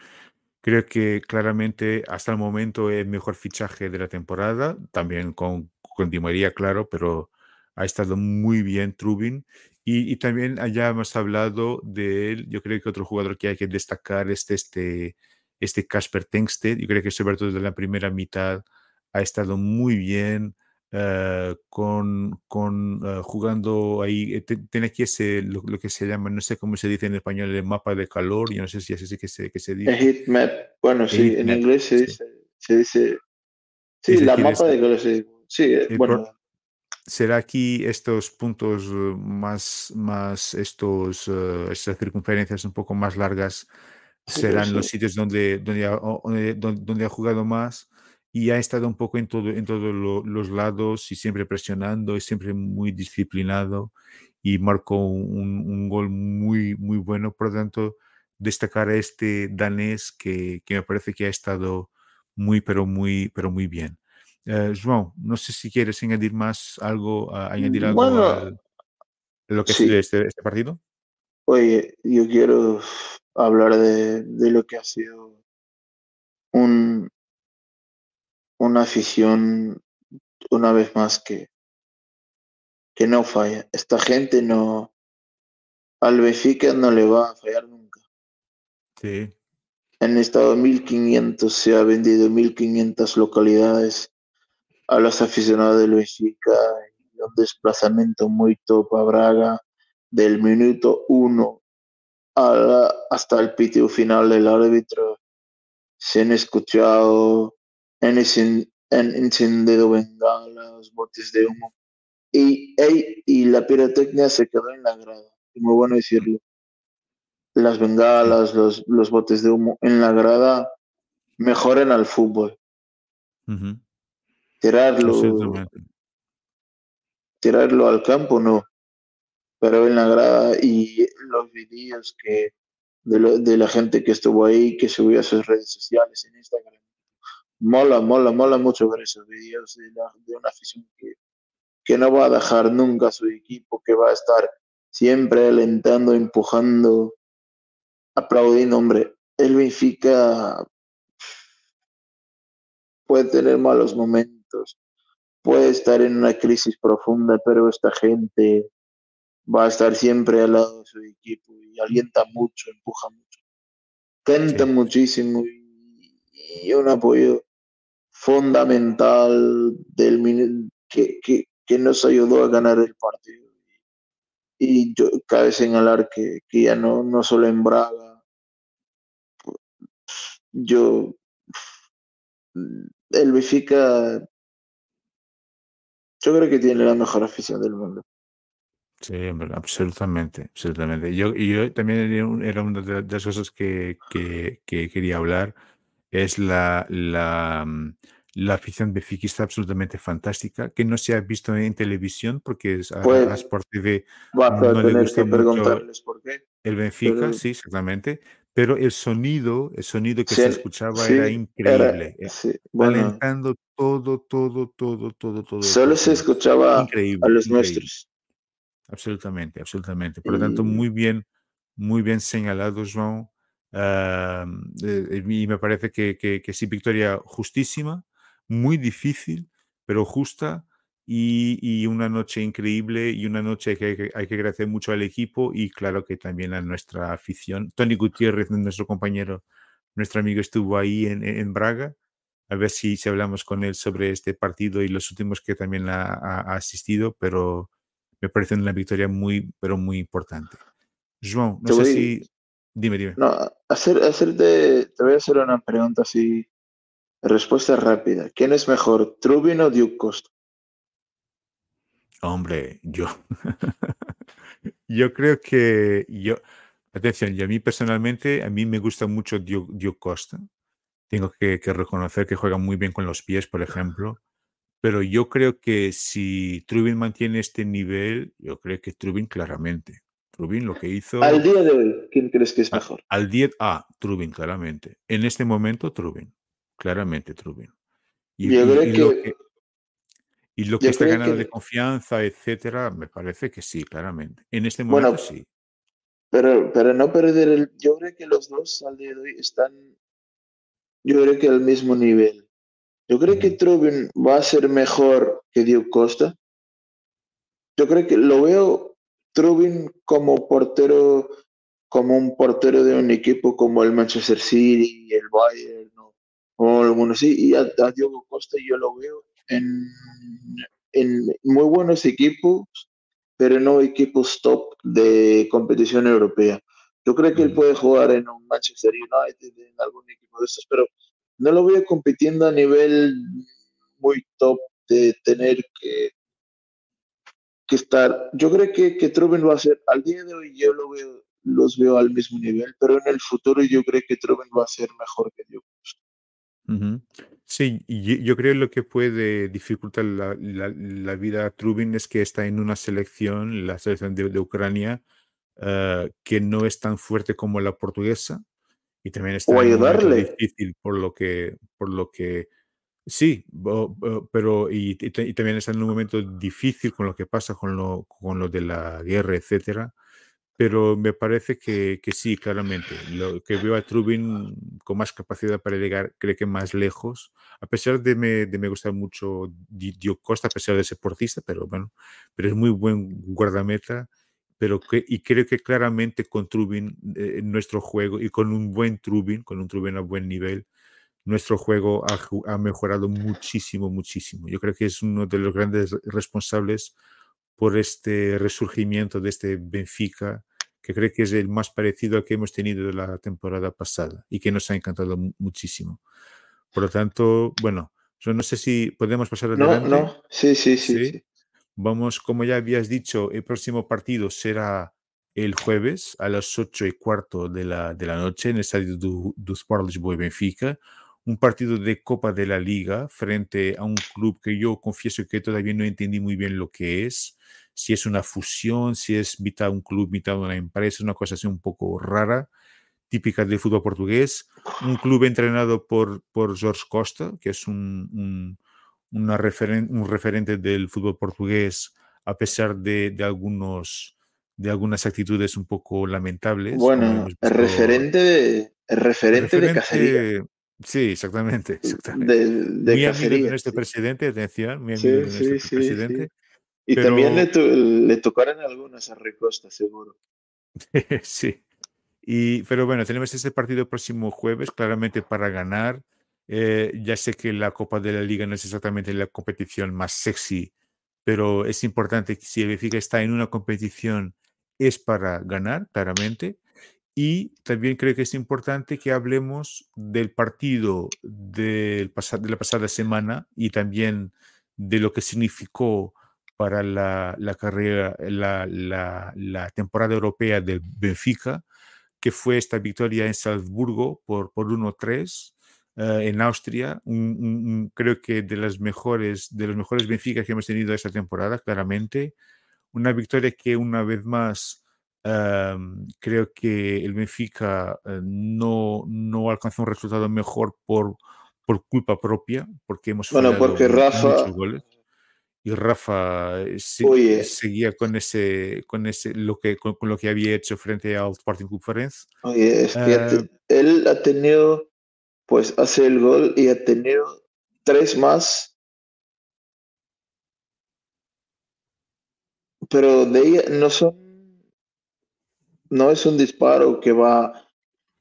creo que claramente hasta el momento es el mejor fichaje de la temporada, también con, con Di María, claro, pero ha estado muy bien Trubin y, también allá hemos hablado de él. Yo creo que otro jugador que hay que destacar es este, este Casper Tengsted. Yo creo que sobre todo desde la primera mitad ha estado muy bien. Eh, con, con eh, jugando ahí, eh, tiene aquí ese, lo, que se llama, no sé cómo se dice en español, el mapa de calor, yo no sé si es así que se, que se dice. El heat map, bueno, sí, en inglés se dice, se dice, sí, la mapa de calor, sí, sí bueno. será aquí estos puntos más, más estos, uh, estas circunferencias un poco más largas serán los sitios donde, donde, ha, donde, ha jugado más y ha estado un poco en, todo, en todos los lados y siempre presionando y siempre muy disciplinado y marcó un, un, gol muy, muy bueno. Por lo tanto, destacar a este danés que, que me parece que ha estado muy, pero muy, pero muy bien. Eh, João, no sé si quieres añadir más algo, añadir algo a lo que sí. este, este partido. Oye, yo quiero hablar de, lo que ha sido un, una afición, una vez más, que, que no falla. Esta gente no. Al Benfica no le va a fallar nunca. Sí. En estado 1500 se ha vendido 1500 localidades a los aficionados del Benfica un desplazamiento muy top a Braga del minuto 1 hasta el pitio final del árbitro. Se han escuchado en, en encendido bengalas, botes de humo y, y la pirotecnia se quedó en la grada. muy bueno decirlo. Las bengalas, los, los botes de humo en la grada mejoran al fútbol tirarlo, tirarlo al campo no, pero en la grada y los vídeos que de, la gente que estuvo ahí, que subió a sus redes sociales en Instagram. Mola, mola, mola mucho ver esos vídeos de, de una afición que, que no va a dejar nunca a su equipo, que va a estar siempre alentando, empujando, aplaudiendo. Hombre, el Benfica puede tener malos momentos puede estar en una crisis profunda, pero esta gente va a estar siempre al lado de su equipo y alienta mucho, empuja mucho, canta muchísimo y, un apoyo fundamental del que, que, nos ayudó a ganar el partido. Y yo cabe señalar que, que ya no, no solo en Braga, yo el Benfica yo creo que tiene la mejor afición del mundo. Sí, absolutamente, absolutamente. Yo, y yo también era una de las cosas que, que, quería hablar, es la, la, mm, la afición benfiquista absolutamente fantástica, que no se ha visto en televisión porque es, a, pues, Sport TV no le gusta que preguntarles por qué. El Benfica, sí, exactamente, pero el sonido, el sonido que se escuchaba era increíble, era, sí, alentando todo, todo, todo, todo, todo. Solo se escuchaba a los nuestros. Absolutamente, absolutamente. Por lo tanto, muy bien, muy bien señalado, João. Eh, y me parece que, que, que sí, victoria justísima, muy difícil, pero justa y, una noche increíble y una noche que hay, que hay, que agradecer mucho al equipo y claro que también a nuestra afición. Tony Gutiérrez, nuestro compañero, nuestro amigo, estuvo ahí en, en Braga a ver si, si hablamos con él sobre este partido y los últimos que también ha, ha asistido, pero me parece una victoria muy, pero muy importante. João, no sé si... Dime, dime. No, hacer, hacerte, te voy a hacer una pregunta así, respuesta rápida. ¿Quién es mejor, Trubin o Duke Costa? Hombre, yo. (laughs) yo creo que yo. Atención, y a mí personalmente, a mí me gusta mucho Duke, Costa. Tengo que, que, reconocer que juega muy bien con los pies, por ejemplo. Pero yo creo que si Trubin mantiene este nivel, yo creo que Trubin claramente. Trubin lo que hizo. Al día de hoy, ¿quién crees que es mejor? Al día. Ah, Trubin, claramente. En este momento, Trubin. Claramente, Trubin. Y, yo creo que, lo que y lo que está ganando de confianza, etcétera, me parece que sí, claramente. En este momento bueno, sí. Pero, pero no perder el. Yo creo que los dos al día de hoy están. Yo creo que al mismo nivel. Yo creo que Trubin va a ser mejor que Diego Costa. Yo creo que lo veo Trubin como portero, como un portero de un equipo como el Manchester City, el Bayern, ¿no? o algunos sí, y a, a Diego Costa yo lo veo en, en muy buenos equipos, pero no equipos top de competición europea. Yo creo que él puede jugar en un Manchester United, en algún equipo de estos, pero no lo veo compitiendo a nivel muy top de tener que, que estar. Yo creo que, que Trubin va a ser, al día de hoy yo lo veo, los veo al mismo nivel, pero en el futuro yo creo que Trubin va a ser mejor que Dios. Ujú. Sí, y yo, yo creo lo que puede dificultar la, la- la vida a Trubin es que está en una selección, la selección de, de Ucrania, eh, que no es tan fuerte como la portuguesa y también O está en momento ayudarle. difícil por lo que, por lo que, sí, pero y, y ta- y también está en un momento difícil con lo que pasa con lo, con lo de la guerra, etcétera. Pero me parece que, que sí, claramente. Lo que veo a Trubin con más capacidad para llegar, creo que más lejos. A pesar de me, de me gustar mucho Di- Diogo Costa, a pesar de ser portista, pero bueno, pero es muy buen guardameta. Pero que, y creo que claramente con Trubin, eh, nuestro juego, y con un buen Trubin, con un Trubin a buen nivel, nuestro juego ha, ha mejorado muchísimo, muchísimo. Yo creo que es uno de los grandes responsables por este resurgimiento de este Benfica, que creo que es el más parecido al que hemos tenido la temporada pasada y que nos ha encantado mu- muchísimo. Por lo tanto, bueno, yo no sé si podemos pasar No, adelante. no, sí, sí, sí, Sí. sí. Vamos, como ya habías dicho, el próximo partido será el jueves a las 8 y cuarto de la, de la noche en el estadio do Sport Lisboa y Benfica. Un partido de Copa de la Liga frente a un club que yo confieso que todavía no entendí muy bien lo que es. Si es una fusión, si es mitad un club, mitad una empresa, una cosa así un poco rara, típica del fútbol portugués. Un club entrenado por, por Jorge Costa, que es un, un, una referen un referente del fútbol portugués, a pesar de, de, algunos, de algunas actitudes un poco lamentables. Bueno, el referente el referente de cacería. Sí, exactamente, exactamente. De, de Muy amigo de nuestro sí. presidente, atención, muy amigo Sí, de nuestro sí, presidente, Y también le, pero to- le tocaron algunas a Recosta, seguro. (laughs) sí. Y, pero bueno, tenemos este partido próximo jueves, claramente para ganar. Eh, ya sé que la Copa de la Liga no es exactamente la competición más sexy, pero es importante que si el Benfica está en una competición es para ganar, claramente. Y también creo que es importante que hablemos del partido de la pasada semana y también de lo que significó para la, la carrera, la, la- la temporada europea del Benfica, que fue esta victoria en Salzburgo por, por 1-3 eh, en Austria. Un- un- un- creo que de las mejores, de los mejores Benfica que hemos tenido esta temporada, claramente. Una victoria que una vez más Am, creo que el Benfica eh, no, no alcanzó un resultado mejor por, por culpa propia, porque hemos Bueno, porque Rafa, muchos goles. Y Rafa eh, se- oye, seguía con ese, con ese, lo que, con, con lo que había hecho frente al Sporting Club Farense. oye, es que te- él ha tenido, pues hace el gol y ha tenido tres más, pero de ella no son, no es un disparo que va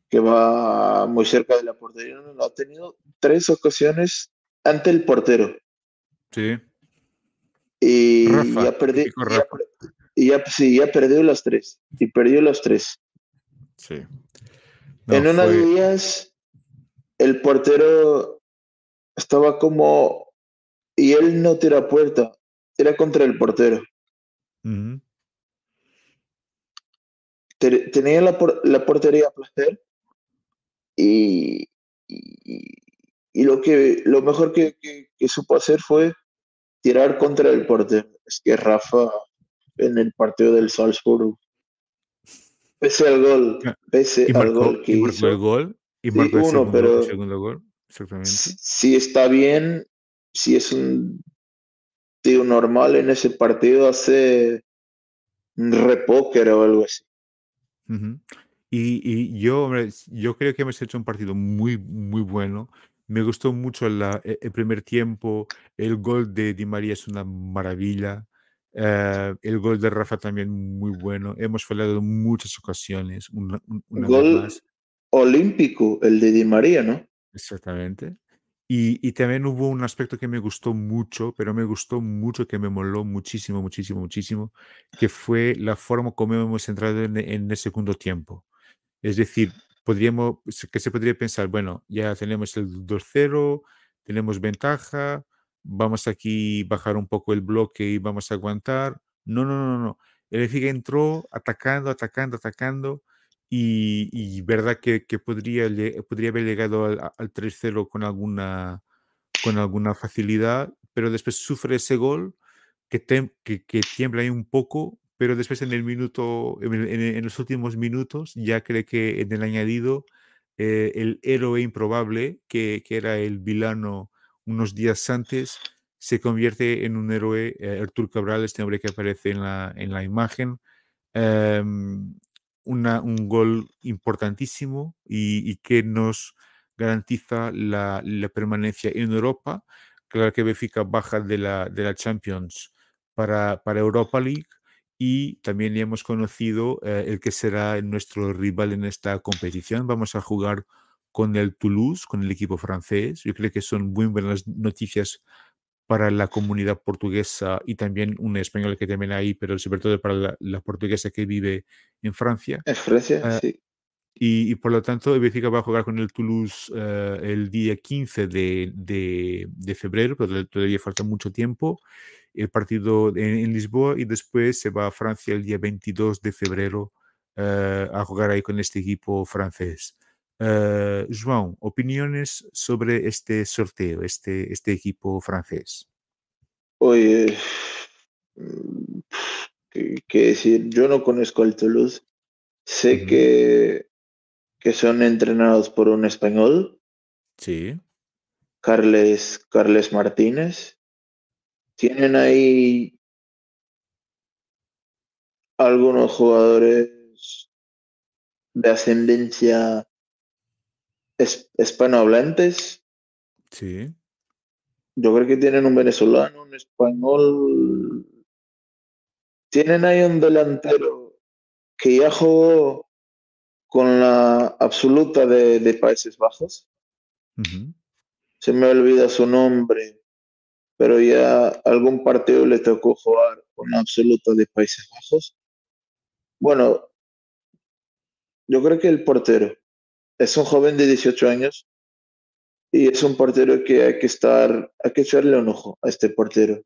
que va muy cerca de la portería. No, ha tenido tres ocasiones ante el portero. Sí. Y Rafa, ya perdió. y ya- sí, ya perdió las tres. Y perdió las tres. Sí. No, en una de fue- ellas, el portero estaba como. Y él no tira puerta, era contra el portero. Te- Tenía la, la portería a placer y, y, y lo, que, lo mejor que, que- que supo hacer fue tirar contra el portero. Es que Rafa en el partido del Salzburg, pese al gol, pese Y al gol que y marcó hizo, el gol. Y Sí, marcó el uno, segundo, pero- el segundo gol. Exactamente. si está bien, si es un tío normal en ese partido, hace un repóquer o algo así. Ujú. Y, y yo, hombre, yo creo que hemos hecho un partido muy, muy bueno. Me gustó mucho la- e- el primer tiempo. El gol de Di María es una maravilla. eh, el gol de Rafa también muy bueno. Hemos fallado en muchas ocasiones. Una, un- una vez Gol más. olímpico, el de Di María, ¿no? Exactamente. Y, también hubo un aspecto que me gustó mucho, pero me gustó mucho, que me moló muchísimo, muchísimo, muchísimo, que fue la forma como hemos entrado en, el segundo tiempo. Es decir, podríamos, que se podría pensar, bueno, ya tenemos el 2-0, tenemos ventaja, vamos aquí bajar un poco el bloque y vamos a aguantar. No, no, no, no. no. El Benfica entró atacando, atacando, atacando y, y verdad que, que podría, podría haber llegado al, al 3-0 con alguna, con alguna facilidad, pero después sufre ese gol que, tem- que, que tiembla ahí un poco, pero después en el minuto, en, en en los últimos minutos, ya cree que en el añadido, eh, el héroe improbable, que, que era el vilano unos días antes, se convierte en un héroe, eh, Artur Cabral, este hombre que aparece en la, en la imagen, em, una- un gol importantísimo y, y que nos garantiza la, la permanencia en Europa. Claro que Benfica baja de la, de la Champions para, para Europa League y también ya hemos conocido eh, el que será nuestro rival en esta competición. Vamos a jugar con el Toulouse, con el equipo francés. Yo creo que son muy buenas noticias para la comunidad portuguesa y también un español que también hay, pero sobre todo para la, la portuguesa que vive en Francia. En Francia, Ah, sí. Y, y por lo tanto, el Benfica va a jugar con el Toulouse eh, el día 15 de, de- de febrero, pero todavía- falta mucho tiempo. El partido en, en Lisboa y después se va a Francia el día 22 de febrero eh, a jugar ahí con este equipo francés. Eh, João, opiniones sobre este sorteo, este, este equipo francés. Oye, mm, ¿qué, qué decir? Yo no conozco al Toulouse. Sé que, que son entrenados por un español, Sí, Carles, Carles Martínez. Tienen ahí algunos jugadores de ascendencia es- hispanohablantes. sí, Yo creo que tienen un venezolano, un español. Tienen ahí un delantero que ya jugó con la absoluta de, de Países Bajos. Se me olvida su nombre, pero ya algún partido le tocó jugar con la absoluta de Países Bajos. Bueno, yo creo que el portero es un joven de 18 años y es un portero que hay que estar, hay que echarle un ojo a este portero.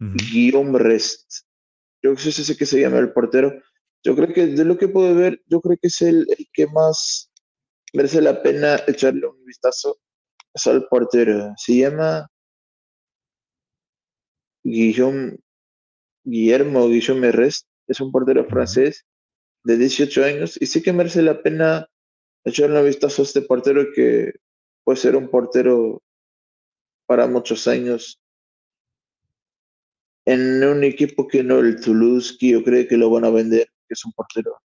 ujú. Guillaume Rest. Yo creo que ese es el que se llama el portero. Yo creo que de lo que puedo ver, yo creo que es el, el que más merece la pena echarle un vistazo es al portero. Se llama Guillaume, Guillermo Guillaume Rest. Es un portero francés de 18 años y sí que merece la pena echarle un vistazo a este portero que puede ser un portero para muchos años en un equipo que no el Toulouse, que yo creo que lo van a vender, que es un portero,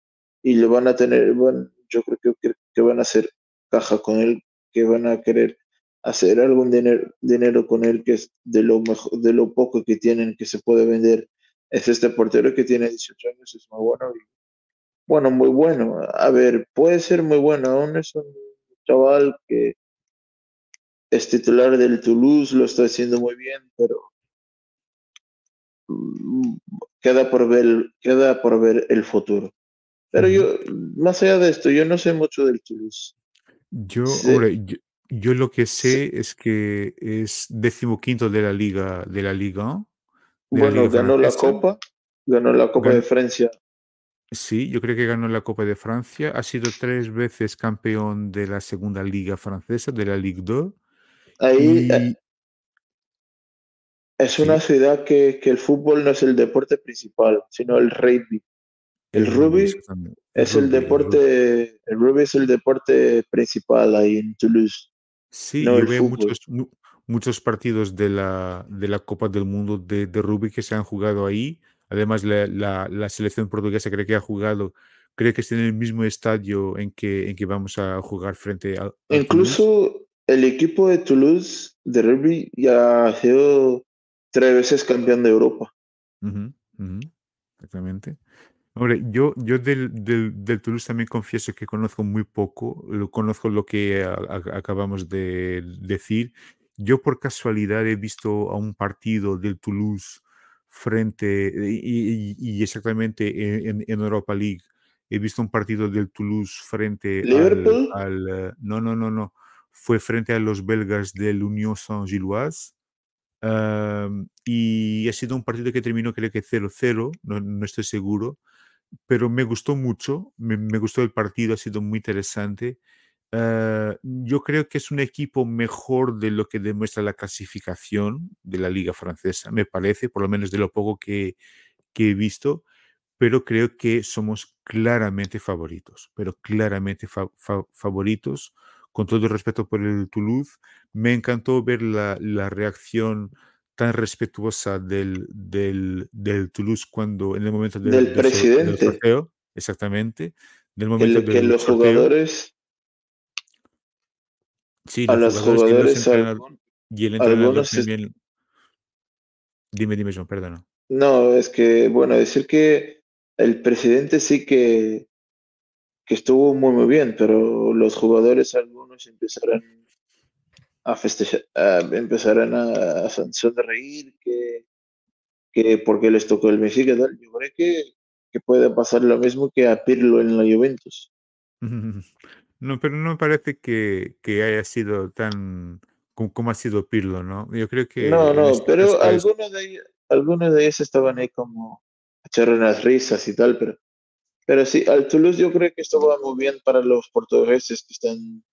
y lo van a tener, van, yo creo que, que van a hacer caja con él, que van a querer hacer algún dinero, dinero con él, que es de lo mejor, de lo poco que tienen, que se puede vender. Es este portero que tiene 18 años, es muy bueno Bueno, muy bueno. A ver, puede ser muy bueno. Aún es un chaval que es titular del Toulouse, lo está haciendo muy bien, pero mm, queda por ver, queda por ver el futuro. Pero yo, más allá de esto, yo no sé mucho del Toulouse. Yo, hombre, yo, yo lo que sé- es que es decimoquinto de la liga, de la liga, de la bueno, liga ganó la. Copa, ganó la Copa de Francia. Sí, yo creo que ganó la Copa de Francia. Ha sido tres veces campeón de la segunda liga francesa, de la Ligue 2. Ahí eh, es una ciudad que, que el fútbol no es el deporte principal, sino el rugby. El el rugby, es el rugby, deporte, el rugby es el deporte principal ahí en Toulouse, Sí, no yo veo muchos, mu- muchos partidos de la, de la Copa del Mundo de, de rugby que se han jugado ahí. Además, la, la- la selección portuguesa creo que ha jugado, creo que está en el mismo estadio en que, en que vamos a jugar frente Toulouse. Incluso el equipo de Toulouse de rugby ya ha sido tres veces campeón de Europa. Exactamente. Hombre, yo, yo del, del, del Toulouse también confieso que conozco muy poco, lo conozco lo que a- a- acabamos de decir. Yo por casualidad he visto a un partido del Toulouse frente, y, exactamente en, en Europa League, he visto un partido del Toulouse frente al, eh, no, no, no, no, fue frente a los belgas del Union Saint-Gilloise. Y ha sido un partido que terminó creo que 0-0, no, no estoy seguro, pero me gustó mucho, me, me gustó el partido, ha sido muy interesante. Ah, yo creo que es un equipo mejor de lo que demuestra la clasificación de la liga francesa, me parece, por lo menos de lo poco que, que he visto, pero creo que somos claramente favoritos, pero claramente fa- fa- favoritos. Con todo el respeto por el Toulouse, me encantó ver la, la reacción tan respetuosa del, del, del Toulouse cuando en el momento del, del del sor- del presidente, sorteo, exactamente, del momento le- que los sorteo, jugadores, sí, a los jugadores y el entrenador algunos, es- también, dime, dime, John, perdona. no, es que, bueno, decir que el presidente sí que, que estuvo muy, muy bien, pero los jugadores, algunos empezaron a festejar, a- empezaron a, a sonreír, que, que porque les tocó el Messi, que tal. Yo creo que, que puede pasar lo mismo que a Pirlo en la Juventus. (laughs) (laughs) No, pero no me parece que, que haya sido tan como, como ha sido Pirlo, ¿no? Yo creo que No, no, este pero caso es... algunos de ellos, algunos de ellos estaban ahí como echar unas risas y tal, pero, pero sí, al Toulouse yo creo que esto va muy bien para los portugueses que están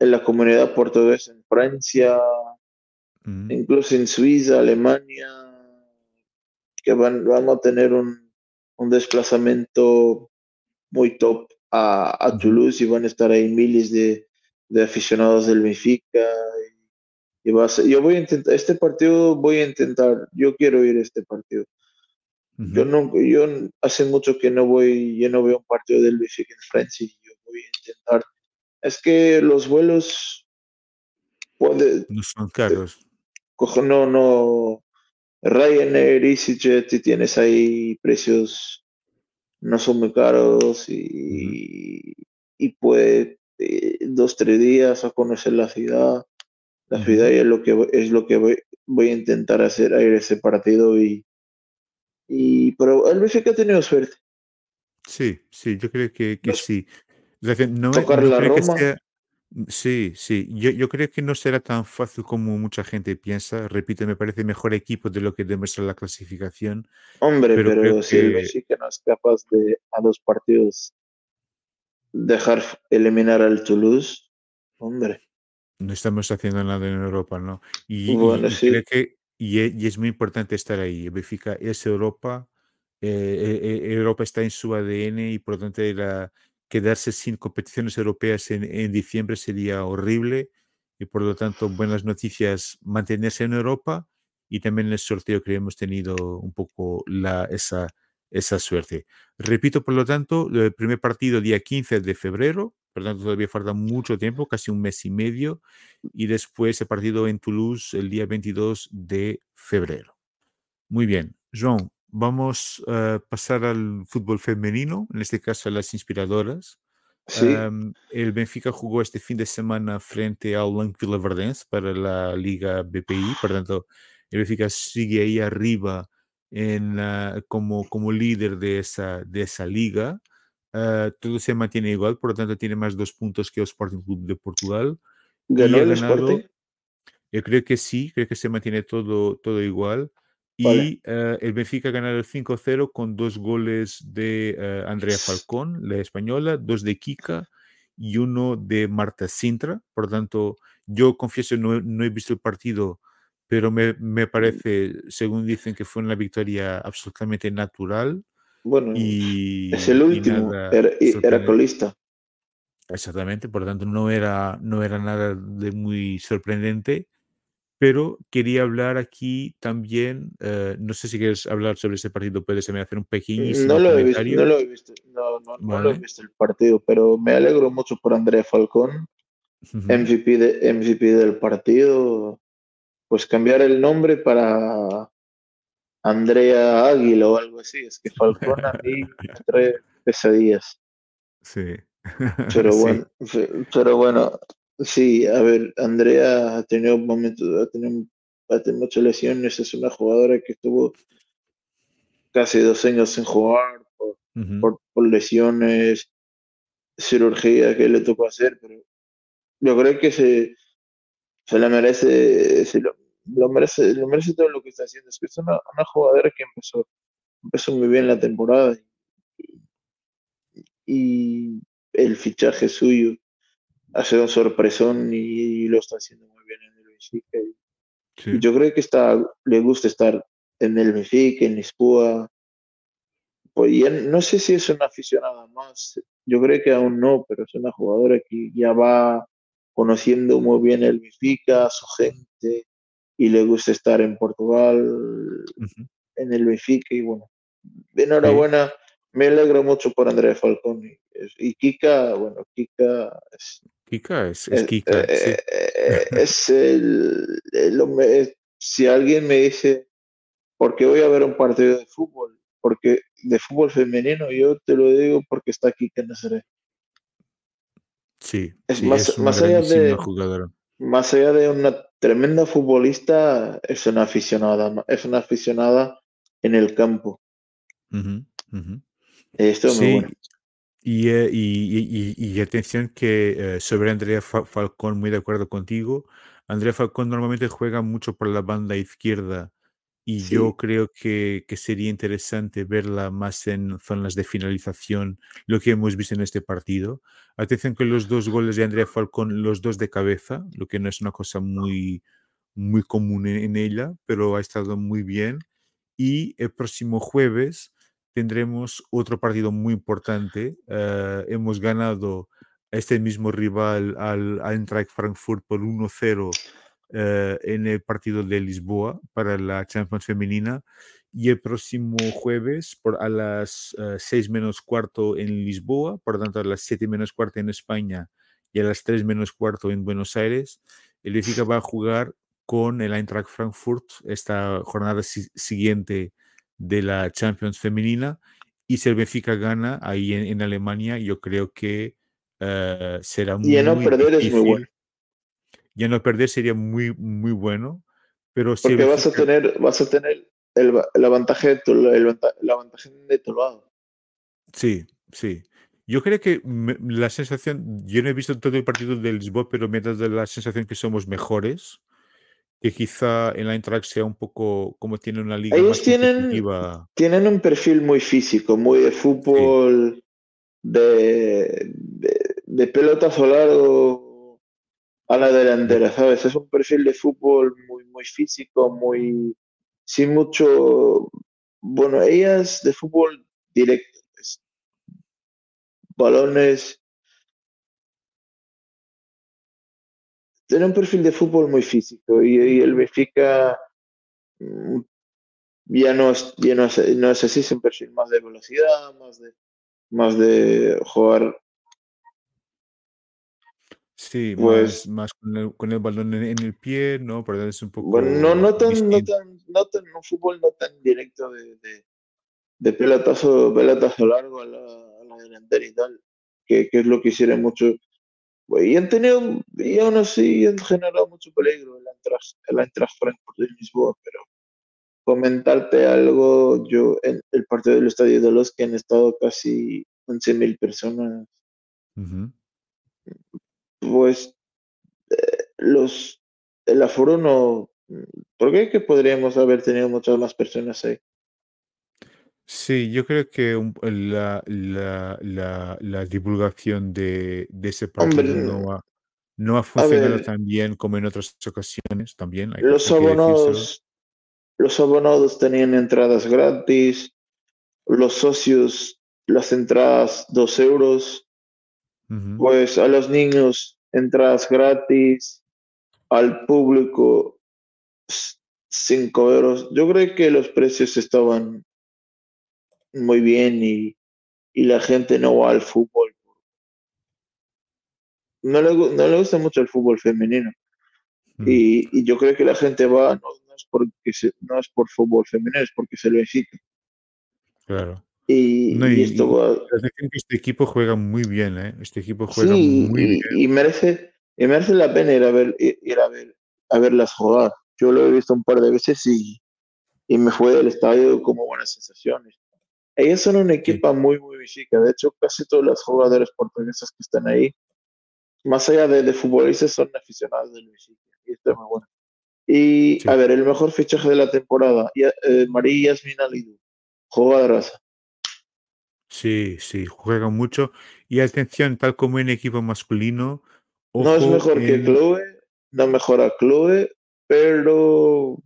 en la comunidad portuguesa en Francia, Mm, incluso en Suiza, Alemania, que van, vamos a tener un, un desplazamiento muy top a, a Toulouse y van a estar ahí miles de, de aficionados del Benfica. Y va a ser- yo voy a intentar, este partido voy a intentar, yo quiero ir a este partido. Yo no, yo hace mucho que no voy, yo no veo un partido del Benfica en Francia y yo voy a intentar. Es que los vuelos puede, No son caros. cojo, no, no, Ryanair, EasyJet y tienes ahí precios no son muy caros y, y puede eh, dos, tres días a conocer la ciudad. La ciudad y es lo que, voy- es lo que voy, voy a intentar hacer, a ir a ese partido y, y pero el Benfica ha tenido suerte. Sí, sí, yo creo que, que Nos sí. No, tocar no la Roma, sea... Sí, sí, yo, yo creo que no será tan fácil como mucha gente piensa. Repito, me parece mejor equipo de lo que demuestra la clasificación, hombre, pero creo pero si el Benfica no es capaz de a dos partidos dejar eliminar al Toulouse, hombre, No estamos haciendo nada en Europa, ¿no? Y, bueno, y creo sí, que y e- y es, muy importante estar ahí. El Benfica es Europa, eh, eh, eh, Europa está en su ADN y por lo tanto era- quedarse sin competiciones europeas en, en diciembre sería horrible. Y por lo tanto, buenas noticias mantenerse en Europa y también el sorteo que hemos tenido un poco la, esa, esa suerte. Repito, por lo tanto, el primer partido día 15 de febrero, por lo tanto todavía falta mucho tiempo, casi un mes y medio y después el partido en Toulouse el día 22 de febrero. Muy bien, Joan, vamos a pasar al fútbol femenino, en este caso a las inspiradoras. Sí, Um, el Benfica jugó este fin de semana frente ao Lanque Vilaverdense para la Liga BPI, por tanto, el Benfica sigue ahí arriba en, la- como, como líder de esa, de esa liga. Uh, todo se mantiene igual, por lo tanto, tiene más dos puntos que el Sporting Club de Portugal. ganó el ganado, Sporting. yo creo que sí, creo que se mantiene todo, todo igual. Vale. Y eh, el Benfica ha ganado el 5-0 con dos goles de eh, Andrea Falcón, la española, dos de Kika y uno de Marta Sintra. Por tanto, yo confieso, no, no he visto el partido, pero me, me parece, según dicen, que fue una victoria absolutamente natural Bueno, y, es el último, era, era colista. Exactamente, por lo tanto no era, no era nada de muy sorprendente, pero quería hablar aquí también, eh, no sé si quieres hablar sobre este partido, puedes hacer un pequeñísimo No lo he visto, comentario, no lo he visto, no, no, no lo he ¿vale? visto el partido, pero me alegro mucho por Andrea Falcón, MVP, de, MVP del partido. Pues cambiar el nombre para Andrea Águila o algo así. Es que Falcón a mí (laughs) me trae pesadillas. Sí, Pero (laughs) sí, bueno, fe- pero bueno, sí, a ver, Andrea ha tenido momentos, ha tenido, ha tenido muchas lesiones, es una jugadora que estuvo casi dos años sin jugar por, por, por lesiones, cirugía que le tocó hacer, pero yo creo que se, se le merece, se lo, lo merece, lo merece todo lo que está haciendo. Es que es una, una jugadora que empezó, empezó muy bien la temporada y el fichaje suyo ha sido un sorpresón y, y lo está haciendo muy bien en el Benfica. Y, y sí, yo creo que está, le gusta estar en el Benfica, en Lisboa. Pues ya no sé si es una aficionada más, yo creo que aún no, pero es una jugadora que ya va conociendo muy bien el Benfica, su gente, y le gusta estar en Portugal, ujú, en el Benfica, y bueno, sí, enhorabuena, me alegro mucho por Andrea Falcón. Y, y Kika, bueno, Kika es, Kika es, es es, Kika, sí, eh, es el, si alguien me dice, ¿por qué voy a ver un partido de fútbol? Porque de fútbol femenino, yo te lo digo porque está Kika Nazaret. sí, Es sí, más, es más allá de, jugadora. más allá de una tremenda futbolista, es una aficionada, es una aficionada en el campo. Esto es muy bueno. Y, eh, y, y- y- y atención que eh, sobre Andrea Fa- Falcón, muy de acuerdo contigo. Andrea Falcón normalmente juega mucho por la banda izquierda y yo Sí, creo que, que sería interesante verla más en zonas de finalización, lo que hemos visto en este partido. Atención que los dos goles de Andrea Falcón, los dos de cabeza, lo que no es una cosa muy, muy común en, en ella, pero ha estado muy bien. Y el próximo jueves tendremos otro partido muy importante. eh, hemos ganado a este mismo rival al Eintracht Frankfurt por 1-0 eh, en el partido de Lisboa para la Champions femenina. Y el próximo jueves por a las eh, 6 menos cuarto en Lisboa, por tanto a las 7 menos cuarto en España y a las 3 menos cuarto en Buenos Aires, el Benfica va a jugar con el Eintracht Frankfurt esta jornada si- siguiente de la Champions femenina. Y si el Benfica gana ahí en, en Alemania, yo creo que eh, será y a no muy perder es muy bueno. Ya no perder sería muy, muy bueno. Pero si Porque vas a tener, vas a tener el, el avantaje de tu, el, la avantaje de tu lado. sí, sí. Yo creo que me- la sensación, yo no he visto todo el partido del Lisboa, pero me da la sensación que somos mejores, que quizá en la Eintracht sea un poco como tiene una liga Ellos más tienen, tienen un perfil muy físico, muy de Sí, fútbol, de, de, de pelotazo largo a la sí, delantera, ¿sabes? Es un perfil de fútbol muy, muy físico, muy, sin mucho, bueno, ellas de fútbol directo, pues, balones, tienen un perfil de fútbol muy físico y, y el Benfica mm, ya no es, ya no es, no es así, es un perfil más de velocidad, más de, más de jugar, sí, más, pues, más con el, con el balón en, en el pie, ¿no? Es un bueno, no, no poco tan, no tan, no tan, un fútbol no tan directo de, de, de pelotazo, pelotazo largo a la, a la delantera y tal, que, que es lo que hicieron mucho. Y han tenido, y aún así han generado mucho peligro en la entrada Frankfurt de Lisboa, pero comentarte algo, yo en el partido del Estadio de los que han estado casi 11.000 personas, pues eh, los, el aforo no, ¿por qué que podríamos haber tenido muchas más personas ahí? Sí, yo creo que un- la, la, la, la divulgación de, de ese partido Hombre, no ha, no ha a funcionado ver, tan bien como en otras ocasiones, también hay, los hay que decírselo. abonados, los abonados tenían entradas gratis, los socios, las entradas dos euros, Ujú. pues a los niños entradas gratis, al público s- cinco euros. Yo creo que los precios estaban muy bien y, y la gente no va al fútbol. No le, no le gusta mucho el fútbol femenino. Mm, Y, y yo creo que la gente va no, no es porque se- no es por fútbol femenino, es porque se lo incita. claro. Y, No, y esto va, este equipo juega muy bien, ¿eh? Este equipo juega sí, muy bien. y, merece, y merece la pena ir a ver, ir a ver, a verlas jugar. Yo lo he visto un par de veces y, y me fue del estadio como buenas sensaciones. Ellas son un equipo muy, muy chica. De hecho, casi todos los jugadores portugueses que están ahí, más allá de, de futbolistas, son aficionados del Benfica. Y esto es muy bueno. Y sí. a ver, el mejor fichaje de la temporada, eh, María Yasmin Alidu, jugadoraza. Sí, sí, juega mucho. Y atención, tal como en equipo masculino, No es ojo mejor que en... Chloe, no mejora Chloe, pero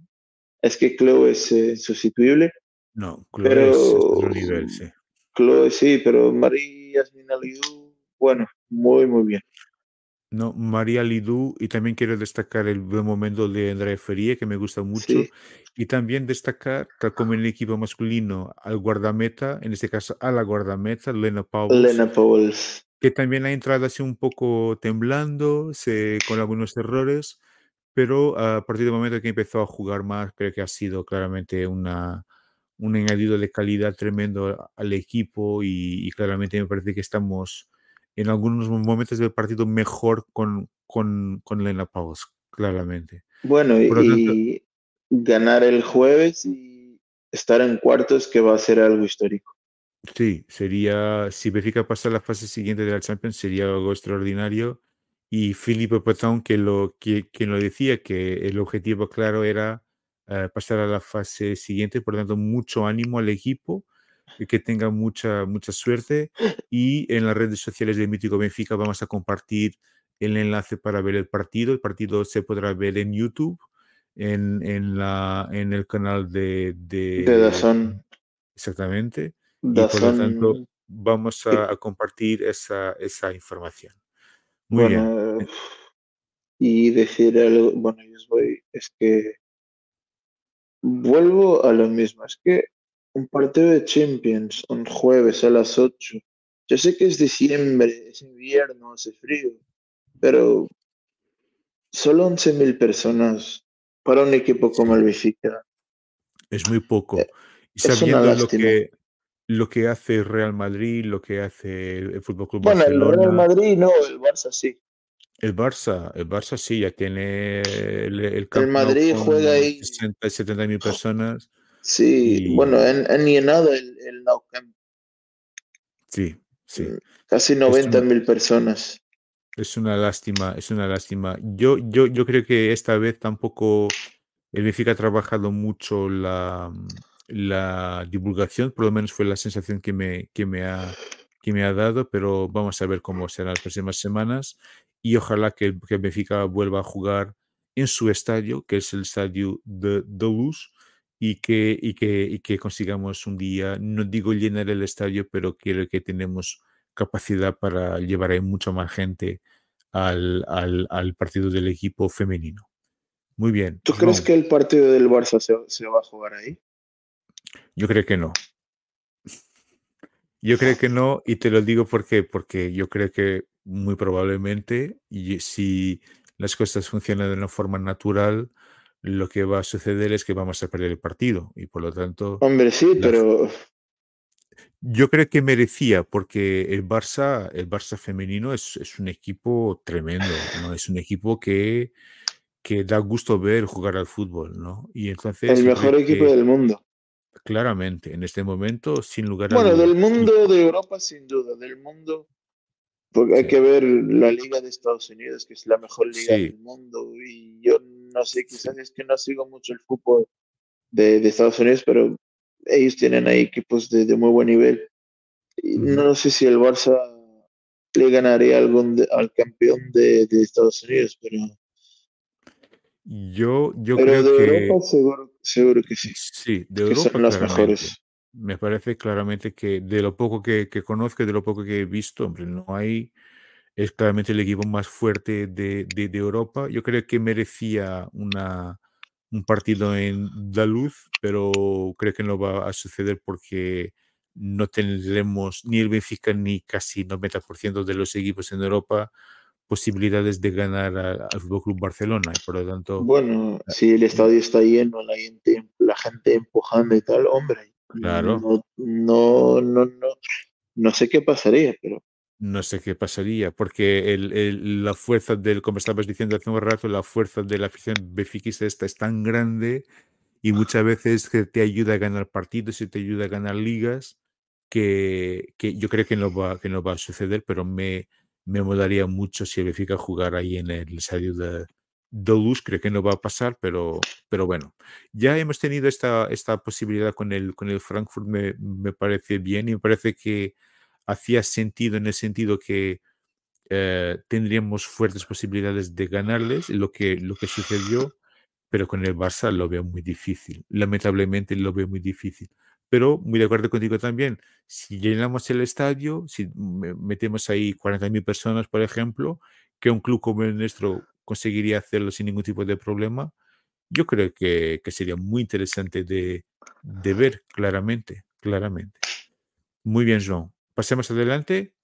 es que Chloe es eh, insustituible. No, Chloe Pero es, otro nivel, sí. Chloe sí, pero María Yasmin Alidu, bueno, muy, muy bien. No, María Lidú, y también quiero destacar el buen momento de Andrea Ferie, que me gusta mucho, Sí, y también destacar, tal como en el equipo masculino, al guardameta, en este caso a la guardameta, Lena Pauls, Lena Pauls. que también ha entrado así un poco temblando, se- con algunos errores, pero a partir del momento que empezó a jugar más, creo que ha sido claramente una, un añadido de calidad tremendo al equipo y, y claramente me parece que estamos en algunos momentos del partido mejor con, con, con Lena Paus, claramente. Bueno, Por lo tanto, y, ganar el jueves y estar en cuartos que va a ser algo histórico. Sí, sería, si Benfica pasa a la fase siguiente de la Champions, sería algo extraordinario. Y Philippe Patón, que lo, que, quien lo decía, que el objetivo claro era eh, pasar a la fase siguiente, por tanto, mucho ánimo al equipo, y que tenga mucha, mucha suerte. Y en las redes sociales de Mítico Benfica vamos a compartir el enlace para ver el partido. El partido se podrá ver en YouTube, en, en, la, en el canal de, De de Dazón, exactamente y por lo tanto Dazón, vamos a, a compartir esa, esa información. Muy bien. bueno, eh, y decir algo, bueno, yo os voy, es que vuelvo a lo mismo, es que un partido de Champions, un jueves a las 8, yo sé que es diciembre, es invierno, hace frío, pero solo 11.000 personas para un equipo como el Benfica, es muy poco. eh, Y sabiendo lo que, lo que hace Real Madrid, lo que hace el Fútbol Club Bueno, el Real Madrid no, el Barça sí. El Barça, el Barça sí, ya tiene el, el El Madrid juega ahí, 60 y 70 mil personas sí, bueno, han, han llenado el, el Nou Camp, sí, sí. mm, casi Es 90.000 personas. Es una lástima, es una lástima. Yo, yo, yo creo que esta vez tampoco el Benfica ha trabajado mucho la, la divulgación, por lo menos fue la sensación que me, que me ha, que me ha dado, pero vamos a ver cómo serán las próximas semanas y ojalá que, el- que Benfica vuelva a jugar en su estadio, que es el estadio de, de Luz, y que, y, que, y que consigamos un día, no digo llenar el estadio, pero creo que tenemos capacidad para llevar ahí mucha más gente al, al, al partido del equipo femenino. Muy bien, ¿Tú crees que el partido del Barça se, se va a jugar ahí? yo creo que no. Yo creo que no, y te lo digo porque, porque yo creo que muy probablemente, y si las cosas funcionan de una forma natural, lo que va a suceder es que vamos a perder el partido y por lo tanto Hombre, sí, la, pero Yo creo que merecía, porque el Barça, el Barça femenino es, es un equipo tremendo, ¿no? Es un equipo que, que da gusto ver jugar al fútbol, ¿no? Y entonces... El mejor equipo del mundo. Claramente, en este momento, sin lugar a Bueno, del mundo de Europa, sin duda, del mundo... Porque hay que ver la Liga de Estados Unidos, que es la mejor liga del mundo. Y yo no sé, quizás es que no sigo mucho el fútbol de, de Estados Unidos, pero ellos tienen ahí equipos de, muy buen nivel. Y no sé si el Barça le ganaría algún al campeón de, Estados Unidos, pero. Yo, yo creo de que. Europa seguro, seguro que sí. Sí, de Europa. son las mejores. Me parece claramente que de lo poco que, que conozco, de lo poco que he visto, hombre, no hay. Es claramente el equipo más fuerte de, de, de Europa. Yo creo que merecía una, un partido en Daluz, pero creo que no va a suceder porque no tendremos ni el Benfica ni casi 90% de los equipos en Europa posibilidades de ganar al Fútbol Club Barcelona y por lo tanto bueno si el estadio está lleno la gente la gente empujando y tal hombre claro. no no no no, no sé qué pasaría pero no sé qué pasaría, porque el, la fuerza del, como estabas diciendo hace un rato, la fuerza de la afición benfiquista esta es tan grande y muchas veces que te ayuda a ganar partidos y te ayuda a ganar ligas, que, que yo creo que no, va, que no va a suceder, pero me, me molaría mucho si el Benfica jugara ahí en el estadio de, de Luz, creo que no va a pasar, pero, pero bueno, ya hemos tenido esta, esta posibilidad con el, con el Frankfurt, me, me parece bien y me parece que hacía sentido en el sentido que eh, tendríamos fuertes posibilidades de ganarles, lo que, lo que sucedió, pero con el Barça lo veo muy difícil. Lamentablemente lo veo muy difícil. Pero muy de acuerdo contigo también, si llenamos el estadio, si metemos ahí 40.000 personas, por ejemplo, que un club como el nuestro conseguiría hacerlo sin ningún tipo de problema, yo creo que, que sería muy interesante de, de ver claramente, claramente. Muy bien, Joan pasemos adelante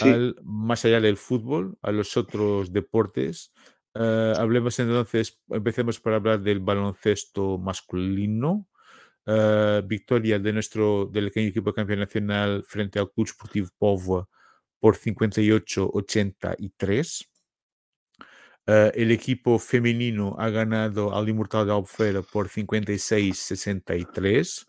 al, más allá del fútbol, a los otros deportes. Eh, hablemos entonces, empecemos por hablar del baloncesto masculino. Eh, victoria de nuestro del equipo campeón nacional frente al Club Sportivo Povo por 58-83. Eh, el equipo femenino ha ganado al Inmortal de Albufeira por 56-63.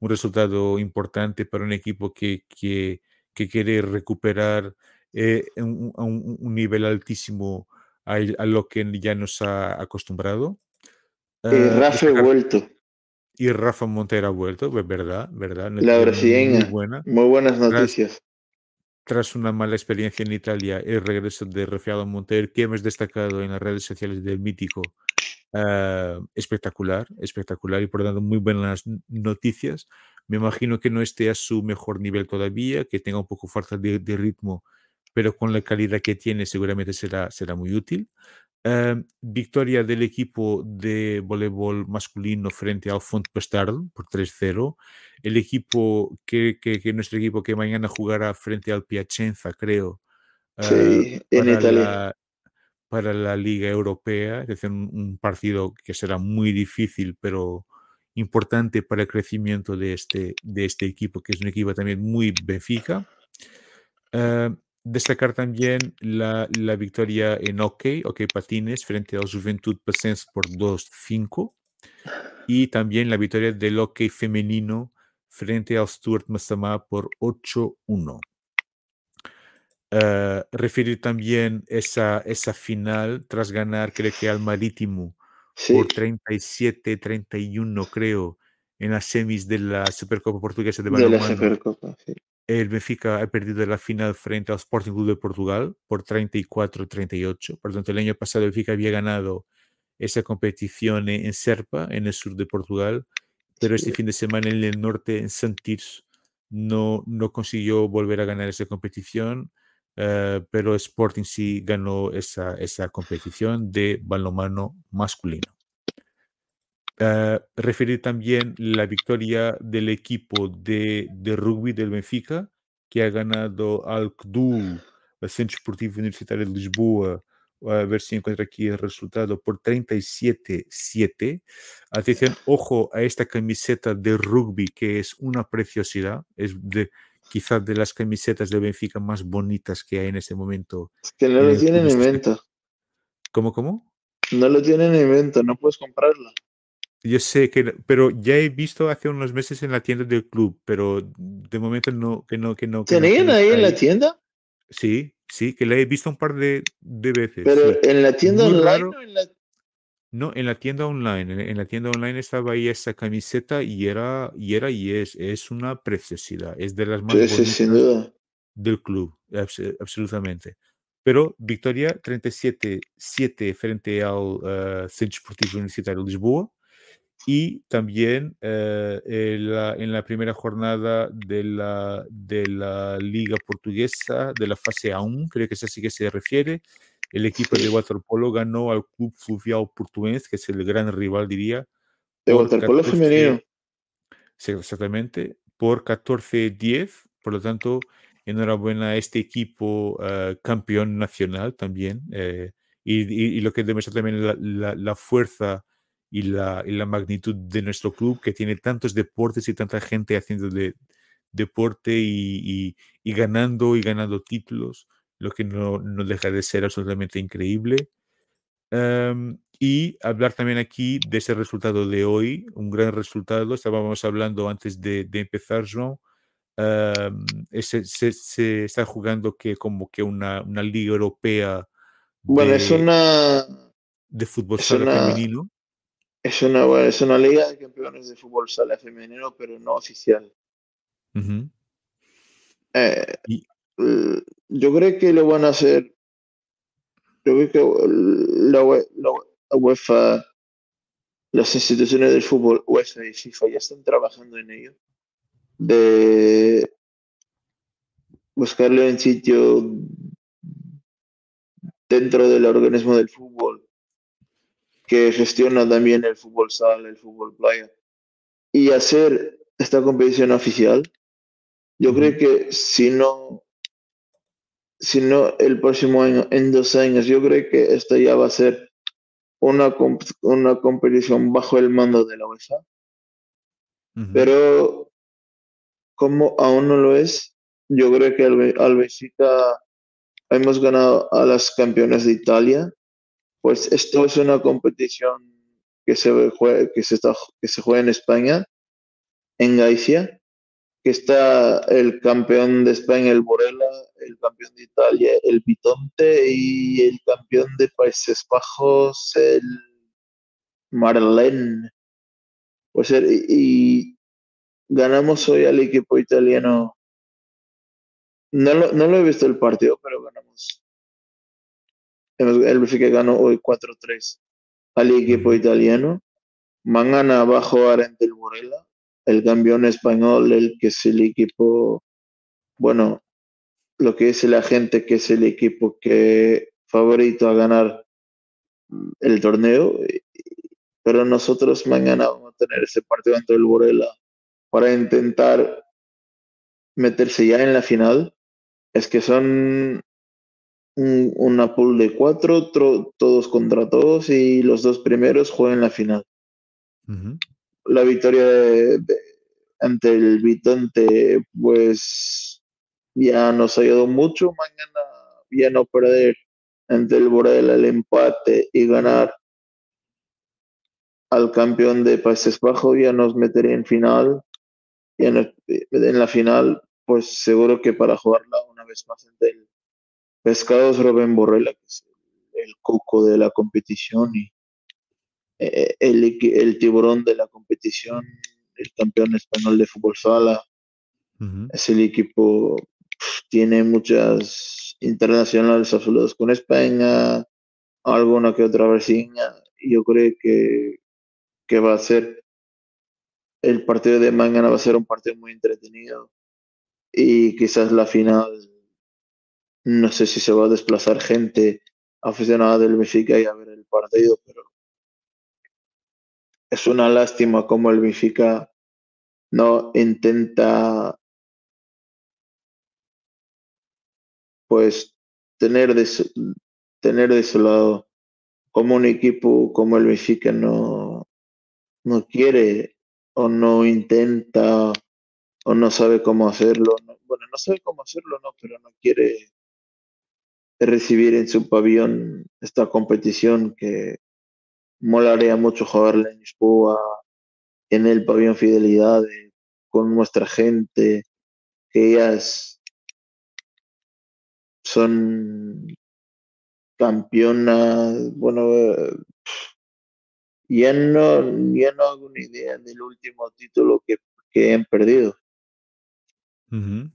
Un resultado importante para un equipo que, que que quiere recuperar eh, un, un, nivel altísimo a, lo que ya nos ha acostumbrado. eh, Rafa vuelto. Y Rafa Montero ha vuelto, pues, verdad, verdad. La brasileña. Muy, buena. muy buenas noticias. Tras, una mala experiencia en Italia, el regreso de Rafael Montero, que hemos destacado en las redes sociales del mítico, eh, espectacular, espectacular y por lo tanto muy buenas noticias. Me imagino que no esté a su mejor nivel todavía, que tenga un poco falta de, ritmo, pero con la calidad que tiene seguramente será, será muy útil. Em, victoria del equipo de voleibol masculino frente al Font Pestard por 3-0. El equipo que, que, nuestro equipo que mañana jugará frente al Piacenza, creo. Sí, eh, en Italia. La, para la Liga Europea, es decir, un, partido que será muy difícil, pero importante para el crecimiento de este, de este equipo, que es un equipo también muy Benfica. Uh, destacar también la, la, victoria en hockey, hockey patines, frente al Juventud Pacense por 2-5. Y también la victoria del hockey femenino frente al Stuart Massama por 8-1. Uh, eh, referir también esa, esa final tras ganar, creo que al Marítimo por 37-31, creo, en las semis de la Supercopa Portuguesa de Balonmano. El Benfica ha perdido la final frente al Sporting Club de Portugal por 34-38. Por tanto, el año pasado el Benfica había ganado esa competición en Serpa, en el sur de Portugal, pero este fin de semana en el norte, en Santirs, no, no consiguió volver a ganar esa competición. Uh, pero Sporting sí ganó esa, esa competición de balonmano masculino. Uh, referir también la victoria del equipo de, de, rugby del Benfica, que ha ganado al CDU, el Centro Esportivo Universitario de Lisboa, a ver si encuentro aquí el resultado, por 37-7. Atención, ojo a esta camiseta de rugby que es una preciosidad, es de, quizás de las camisetas de Benfica más bonitas que hay en este momento. Es que no lo tienen en venta. ¿Cómo, cómo? No lo tienen en venta, no puedes comprarla. Yo sé que, pero ya he visto hace unos meses en la tienda del club, pero de momento no, que no, que no. que ¿Tenían no ahí en la tienda? Sí, sí, que la he visto un par de, de veces. Pero sí. en la tienda Muy online raro. o en la... No, en la tienda online. En, en la tienda online estaba ahí esa camiseta y era y era y es, es una preciosidad. Es de las más Sí, sin duda. del club, abs- absolutamente. Pero victoria 37-7 frente al eh, Centro Esportivo Universitario de Lisboa y también eh, en, la, en la primera jornada de la, de la Liga Portuguesa, de la fase A1, creo que es así que se refiere, el equipo de waterpolo ganó al Club Fluvial Portuense, que es el gran rival, diría, De waterpolo 14 femenino. Sí, exactamente, por 14-10. Por lo tanto, enhorabuena a este equipo eh, campeón nacional también. eh, y, y- y lo que demuestra también la, la- la fuerza y la, y la magnitud de nuestro club, que tiene tantos deportes y tanta gente haciendo de, deporte y, y- y ganando y ganando títulos, lo que no, no deja de ser absolutamente increíble. Em, y hablar también aquí de ese resultado de hoy, un gran resultado. Estábamos hablando antes de, de empezar, Joan. em, ese- se, se está jugando que como que una, una liga europea Bueno, es de, una... de fútbol sala una- femenino. Es una, bueno, es una liga de campeones de fútbol sala femenino, pero no oficial. Eh, Y- yo creo que lo van a hacer. Yo creo que la, la la UEFA, las instituciones del fútbol, UEFA y FIFA, ya están trabajando en ello. De buscarle un sitio dentro del organismo del fútbol que gestiona también el fútbol sala, el fútbol playa, y hacer esta competición oficial. Yo creo que si no, si no el próximo año, en dos años, yo creo que esto ya va a ser una, comp- una competición bajo el mando de la UEFA, pero como aún no lo es, yo creo que al, al Benfica hemos ganado a las campeonas de Italia, pues esto es una competición que se, jue- que se, está, juega en España, en Galicia, que está el campeón de España, el Borella, el campeón de Italia, el Bitonte, y el campeón de Países Bajos, el Marlene. Pues y, ganamos hoy al equipo italiano. No no lo he visto el partido, pero ganamos. El Benfica ganó hoy 4-3 al equipo italiano. Mañana va a jugar ante el Borella, el campeón español, el que es el equipo, bueno, lo que dice la gente que es el equipo que favorito a ganar el torneo. Pero nosotros mañana vamos a tener ese partido ante el Borella para intentar meterse ya en la final. Es que son un- una pool de cuatro, tro- todos contra todos, y los dos primeros juegan la final. La victoria de- de- ante el Vitante, pues ya nos ha ayudado mucho. Mañana ya no perder ante el Borella el empate y ganar al campeón de Países Bajos, ya nos metería en final. Y en, la final, pues seguro que para jugarla una vez más ante el Pescados Rubén Borrella, que es el, coco de la competición y eh, el, el tiburón de la competición, el campeón español de fútbol sala. Es el equipo, tiene muchas internacionales absolutas con España, alguna que otra vecina. Yo creo que, que va a ser el partido de mañana va a ser un partido muy entretenido y quizás la final no sé si se va a desplazar gente aficionada del Benfica y a ver el partido, pero es una lástima como el Benfica no intenta pues tener de su, tener de su lado como un equipo como el Benfica no, no quiere o no intenta o no sabe cómo hacerlo. Bueno, no sabe cómo hacerlo, no, pero no quiere recibir en su pabellón esta competición que molaría mucho jugarla en Lisboa, en el pabellón Fidelidad, eh, con nuestra gente, que ellas son campeonas, bueno, eh, ya no, ya no hago una idea del último título que, que han perdido.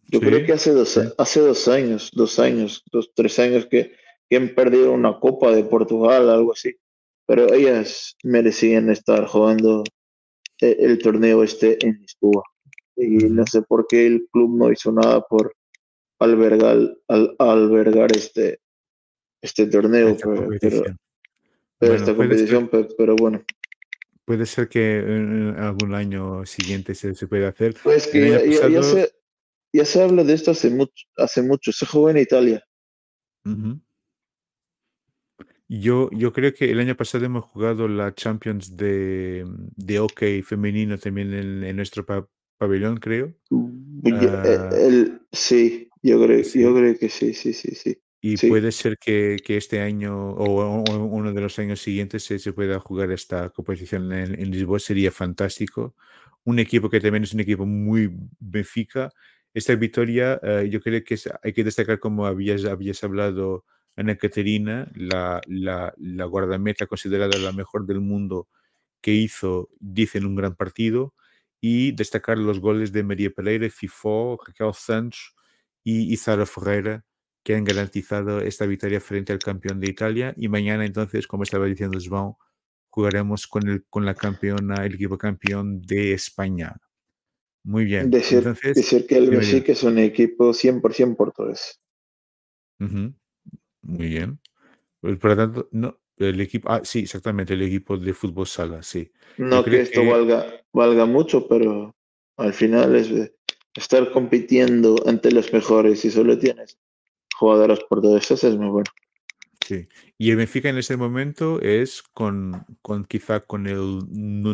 Yo creo que hace dos, hace dos años, dos años, dos, tres años que, que han perdido una Copa de Portugal, algo así. Pero ellas merecían estar jugando el, el torneo este en Lisboa. Y no sé por qué el club no hizo nada por albergar, al, albergar este, este torneo. Esta pero, pero, pero Bueno, esta competición, pe- pero, bueno. Puede ser que en algún año siguiente se, se pueda hacer. Pues que ya, ya- se, ya se habla de esto hace mucho, hace mucho. Se jugó en Italia. Yo, yo creo que el año pasado hemos jugado la Champions de, de hockey femenino también en, en nuestro pa- pabellón, creo. Ya- eh, Ah. el- sí, yo creo, Sí. yo creo que sí, sí, sí, sí. Y Sí. puede ser que, que este año o, o uno de los años siguientes se, se pueda jugar esta competición en, en Lisboa. Sería fantástico. Un equipo que también es un equipo muy Benfica. Esta victoria, eh, yo creo que es- hay que destacar, como habías, habías hablado, Ana Caterina, la, la, guardameta considerada la mejor del mundo que hizo, dicen, un gran partido. Y destacar los goles de María Pereira, Fifó, Raquel Santos y, Sara Ferreira que han garantizado esta victoria frente al campeón de Italia. Y mañana, entonces, como estaba diciendo João, jugaremos con, el, con la campeona, el equipo campeón de España. Muy bien. Decir, entonces, decir que el. Benfica es un equipo 100% portugués. Muy bien. Pues, por lo tanto, no, el equipo, ah, sí, exactamente, el equipo de fútbol sala, sí. No que esto que- valga, valga mucho, pero al final es de estar compitiendo ante los mejores y solo tienes jugadoras portuguesas es muy bueno. Sí. Y el Benfica en ese momento es con, con quizá con el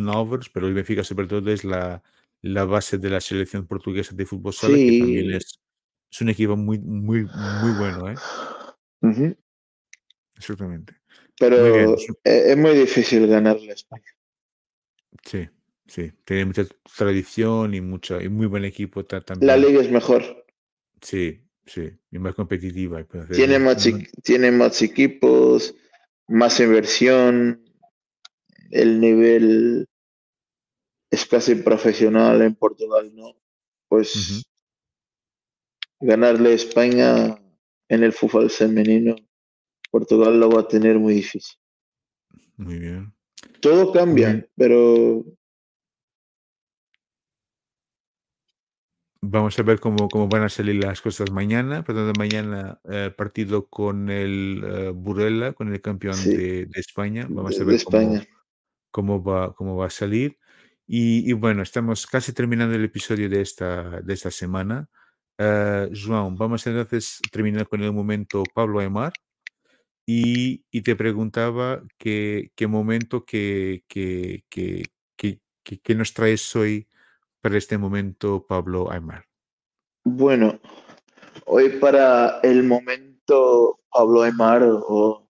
Álvares, pero el Benfica sobre todo es la, la base de la selección portuguesa de fútbol sala, que también es, es un equipo muy, muy, muy bueno, ¿eh? Exactamente. Pero Muy e- es muy difícil ganarle a España. Sí, sí. Tiene mucha tradición y mucha, y muy buen equipo ta- también. La liga es mejor. Sí, sí. Y más competitiva. hacer Tiene más- tiene más equipos, más inversión, el nivel es casi profesional en Portugal, ¿no? Pues ganarle a España en el fútbol femenino, Portugal lo va a tener muy difícil. Muy bien. Todo cambia, pero Vamos a ver cómo, cómo van a salir las cosas mañana. Tanto, mañana eh, partido con el eh, Burela, con el campeón Sí. de, de España. Vamos de, a ver cómo, España. cómo va, cómo va a salir. Y, y bueno, estamos casi terminando el episodio de esta, de esta semana. Eh, João, vamos entonces terminar con el momento Pablo Aymar. Y, y te preguntaba qué, qué momento que, que, que, que, nos traes hoy para este momento, Pablo Aymar. Bueno, hoy para el momento Pablo Aymar o-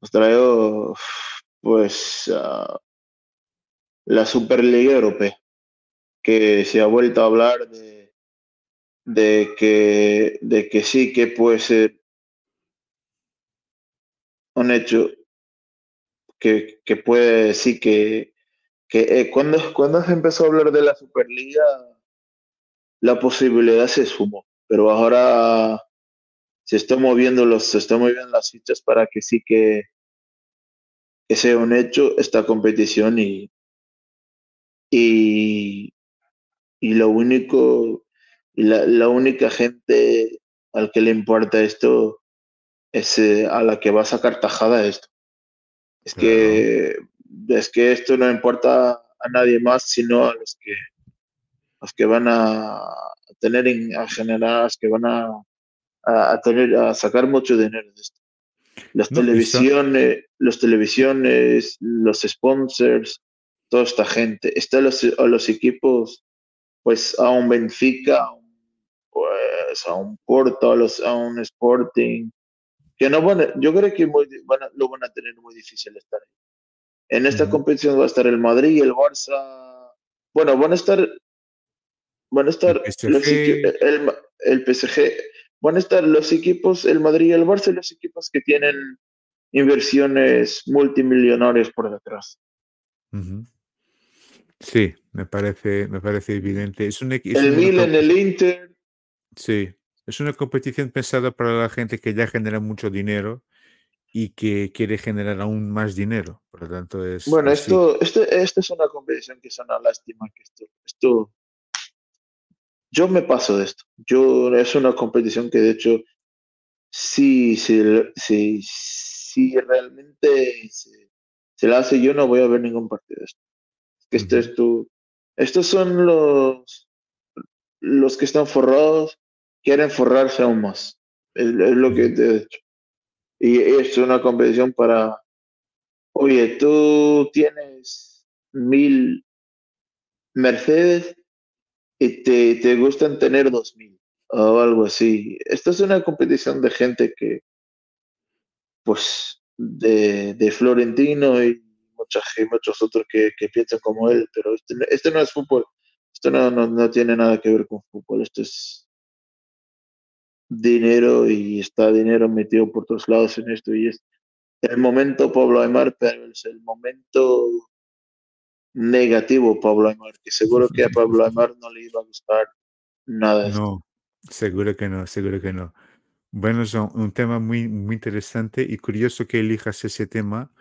os traigo pues ah, la Superliga Europea, que se ha vuelto a hablar de, que, de que sí que puede ser un hecho que, que puede sí que, que eh, cuando, cuando se empezó a hablar de la Superliga la posibilidad se sumó, pero ahora se está moviendo los, se están moviendo las fichas para que sí que, que sea un hecho esta competición y, y, y lo único, y la, la única gente al que le importa esto es eh, a la que va a sacar tajada esto. Es que, es que esto no importa a nadie más, sino a los que, los que van a tener, en- a generar, a los que van a, a, a tener, a sacar mucho dinero de esto. Las No, y está- televisiones, los televisiones, los sponsors, toda esta gente. Está a los, a los equipos pues a un Benfica, pues a un Porto, a, los, a un Sporting, que no van a- yo creo que muy- van a- lo van a tener muy difícil estar ahí. En esta competición va a estar el Madrid y el Barça. Bueno, van a estar, van a estar PSG. los el, Ma- el PSG, van a estar los equipos, el Madrid y el Barça, los equipos que tienen inversiones multimillonarias por detrás. Sí, me parece, me parece evidente. Es un, es El Milan, compe- el Inter, sí, es una competición pensada para la gente que ya genera mucho dinero y que quiere generar aún más dinero. Por lo tanto, es, Bueno, esto, esto, esto es una competición que es una lástima que esto, esto, yo me paso de esto. Yo, es una competición que de hecho, sí, sí, sí, sí realmente se, se la hace, yo no voy a ver ningún partido de esto. Que esto Ujú. es tu, estos son los, los que están forrados, quieren forrarse aún más. Es, es lo que Ujú. de hecho. Y es una competición para, oye, tú tienes mil Mercedes y te, te gustan tener dos mil o algo así. Esto es una competición de gente que, pues, de, de Florentino y mucha, muchos otros que, que piensan como él, pero este, este no es fútbol. Esto no, no, no tiene nada que ver con fútbol. Esto es dinero y está dinero metido por todos lados en esto y es el momento Pablo Aymar, pero es el momento negativo Pablo Aymar, que seguro que a Pablo Aymar no le iba a gustar nada. No, seguro que no, seguro que no. Bueno, un, un tema muy, muy interesante y curioso que elijas ese tema,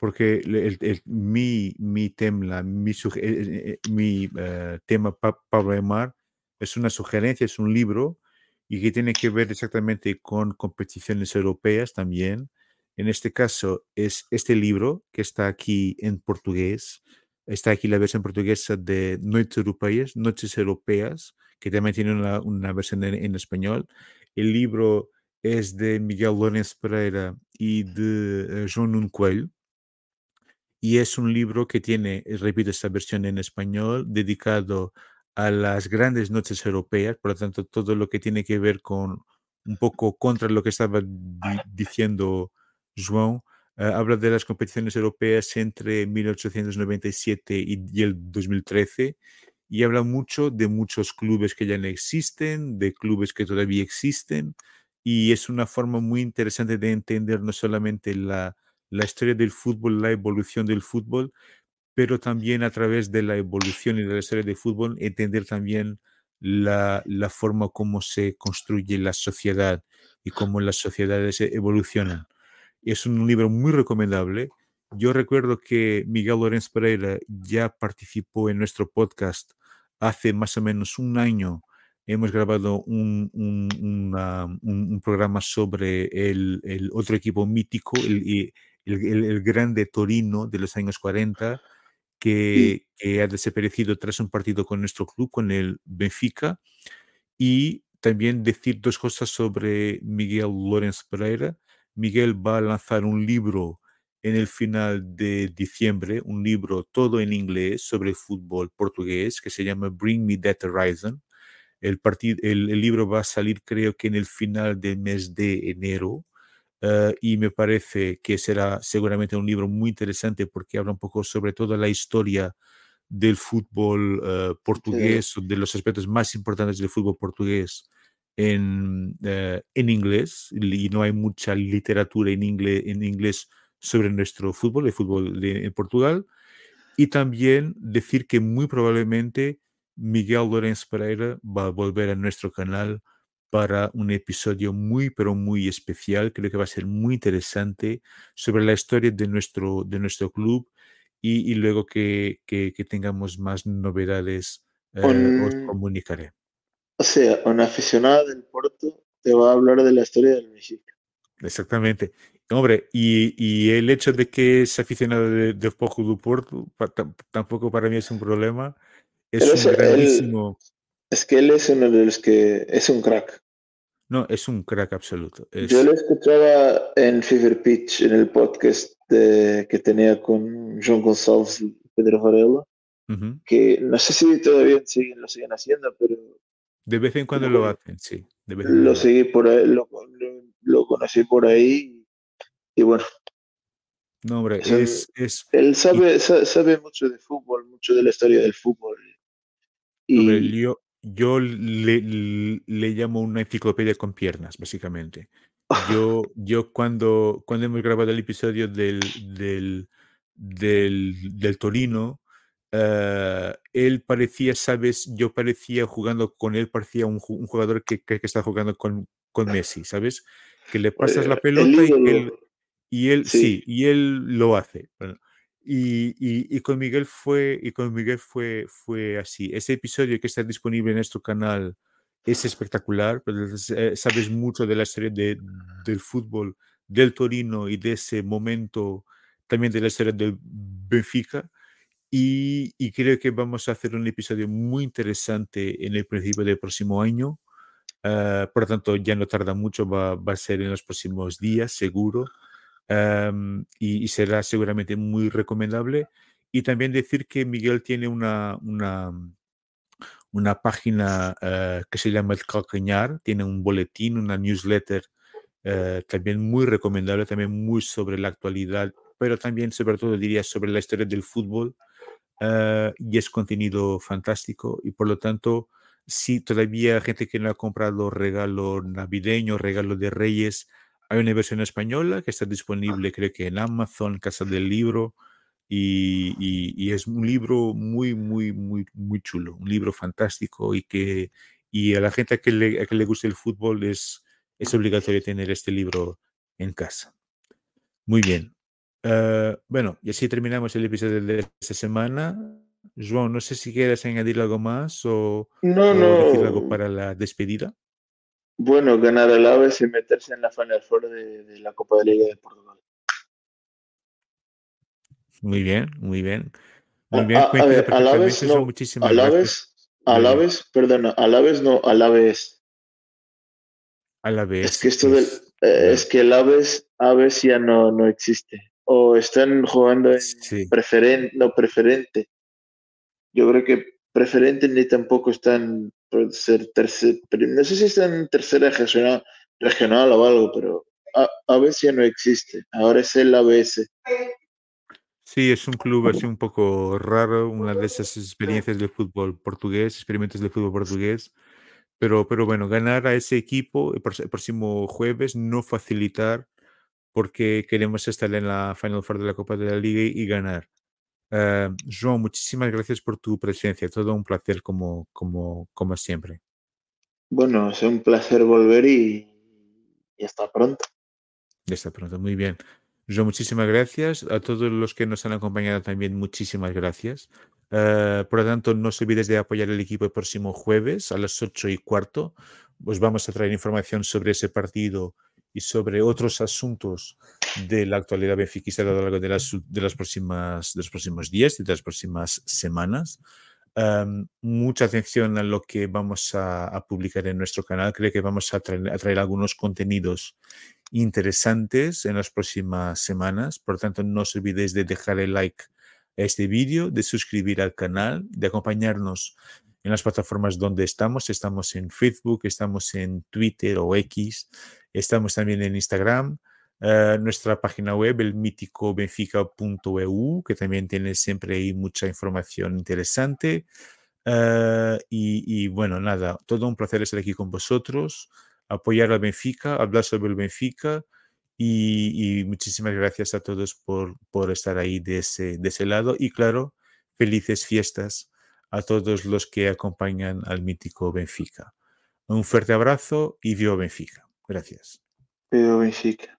porque le- el, el- mi, mi tema, mi, eh, eh, eh, mi eh, tema Pa- Pablo Aymar es una sugerencia, es un libro y que tiene que ver exactamente con competiciones europeas también. En este caso es este libro que está aquí en portugués. Está aquí la versión portuguesa de Noches Europeas, Noches Europeas, que también tiene una, una versión en, en español. El libro es de Miguel Lourenço Pereira y de eh, João Nuno Coelho. Y es un libro que tiene, eh, repito, esta versión en español, dedicado a las grandes noches europeas, por lo tanto, todo lo que tiene que ver con un poco contra lo que estaba di- diciendo João, eh, habla de las competiciones europeas entre 1897 y, y el 2013 y habla mucho de muchos clubes que ya no existen, de clubes que todavía existen, y es una forma muy interesante de entender no solamente la, la historia del fútbol, la evolución del fútbol, pero también a través de la evolución y de la historia del fútbol, entender también la, la forma como se construye la sociedad y cómo las sociedades e- evolucionan. Es un libro muy recomendable. Yo recuerdo que Miguel Lorenz Pereira ya participó en nuestro podcast hace más o menos un año. Hemos grabado un, un- un- un programa sobre el, el otro equipo mítico, el, el- el- el grande Torino de los años 40, que, que ha desaparecido tras un partido con nuestro club, con el Benfica. Y también decir dos cosas sobre Miguel Lorenz Pereira. Miguel va a lanzar un libro en el final de diciembre, un libro todo en inglés sobre el fútbol portugués que se llama Bring Me That Horizon. El, partido, el, el libro va a salir creo que en el final del mes de enero. Uh, y me parece que será seguramente un libro muy interesante porque habla un poco sobre toda la historia del fútbol uh, portugués, o de los aspectos más importantes del fútbol portugués en, uh, en inglés, y no hay mucha literatura en inglés, en inglés sobre nuestro fútbol, el fútbol de, en Portugal. Y también decir que muy probablemente Miguel Lorenz Pereira va a volver a nuestro canal para un episodio muy, pero muy especial. Creo que va a ser muy interesante sobre la historia de nuestro, de nuestro club y, y luego que, que, que, tengamos más novedades eh, un, os comunicaré. O sea, una aficionada del Porto te va a hablar de la historia del México. Exactamente. Hombre, y, y, el hecho de que es aficionado de, de Porto tampoco para mí es un problema. Es Pero un grandísimo. Es que él es uno de los que es un crack. No, es un crack absoluto. Es... Yo lo escuchaba en Fever Pitch, en el podcast de, que tenía con John González y Pedro Varela. que no sé si todavía siguen, lo siguen haciendo, pero... De vez en cuando lo hacen, sí. lo seguí por ahí, lo, lo, conocí por ahí y bueno. No, hombre, es, es, Él sabe, sabe mucho de fútbol, mucho de la historia del fútbol. Y... yo, yo le, le, llamo una enciclopedia con piernas, básicamente. (laughs) Yo, yo cuando, cuando hemos grabado el episodio del, del, del, del Torino, uh, él parecía, sabes, yo parecía jugando con él, parecía un, un jugador que, que, que, está jugando con, con Messi, ¿sabes? Que le pasas la pelota y él, y él sí. sí. y él lo hace. Bueno, y, y, y, con Miguel fue, y con Miguel fue, fue así. Ese episodio que está disponible en nuestro canal es espectacular, pero eh, sabes mucho de la historia de, del fútbol, del Torino y de ese momento también de la historia del Benfica. Y, y, creo que vamos a hacer un episodio muy interesante en el principio del próximo año. Uh, por lo tanto, ya no tarda mucho, va, va, a ser en los próximos días, seguro. Um, y, será seguramente muy recomendable. Y también decir que Miguel tiene una, una, página uh, que se llama El Calcañar, tiene un boletín, una newsletter uh, también muy recomendable, también muy sobre la actualidad, pero también sobre todo diría sobre la historia del fútbol. y es contenido fantástico y por lo tanto si todavía gente que no ha comprado regalo navideño, regalo de Reyes, hay una versión española que está disponible, creo que en Amazon, Casa del Libro, y, y, y, es un libro muy, muy, muy, muy chulo, un libro fantástico y que y a la gente a que le, a que le guste el fútbol es, es obligatorio tener este libro en casa. Muy bien. Uh, bueno, y así terminamos el episodio de esta semana. João, no sé si quieres añadir algo más o, no, no. decir algo para la despedida. Bueno, ganar el Aves y meterse en la Final Four de, de, la Copa de Liga de Portugal. Muy bien, muy bien. Muy bien, a, a ver, Alaves no, muchísimas Alaves, Alaves, perdona, Alaves no, Alaves. Alaves. Es que esto del, eh, es que el Aves, Aves ya no, no existe. O están jugando en Sí. preferente, no preferente. Yo creo que preferente ni tampoco están ser tercer, no sé si están en tercera regional, regional o algo, pero ABS ya no existe, ahora es el ABS. Sí, es un club así un poco raro, una de esas experiencias del fútbol portugués, experimentos del fútbol portugués. Pero, pero bueno, ganar a ese equipo el, próximo jueves, no facilitar, porque queremos estar en la Final Four de la Copa de la Liga y ganar. Eh, João, muchísimas gracias por tu presencia, todo un placer como, como, como siempre. Bueno, es un placer volver y, y hasta pronto. Hasta pronto, muy bien. João, muchísimas gracias. A todos los que nos han acompañado también, muchísimas gracias. Eh, por lo tanto, no os olvides de apoyar el equipo el próximo jueves a las 8 y cuarto. Os vamos a traer información sobre ese partido y sobre otros asuntos de la actualidad benfiquista a lo largo de las, de las próximas, de los próximos días y de las próximas semanas. Um, mucha atención a lo que vamos a, a, publicar en nuestro canal. Creo que vamos a traer, a traer algunos contenidos interesantes en las próximas semanas. Por tanto, no os olvidéis de dejar el like a este vídeo, de suscribir al canal, de acompañarnos en las plataformas donde estamos. Estamos en Facebook, estamos en Twitter o X, estamos también en Instagram. Uh, nuestra página web, el mítico benfica.eu, que también tiene siempre ahí mucha información interesante. Uh, y, bueno, nada, todo un placer estar aquí con vosotros, apoyar al Benfica, hablar sobre el Benfica. Y, y muchísimas gracias a todos por, por estar ahí de ese, de ese lado. Y claro, felices fiestas a todos los que acompañan al mítico Benfica. Un fuerte abrazo y viva Benfica. Gracias. Viva Benfica.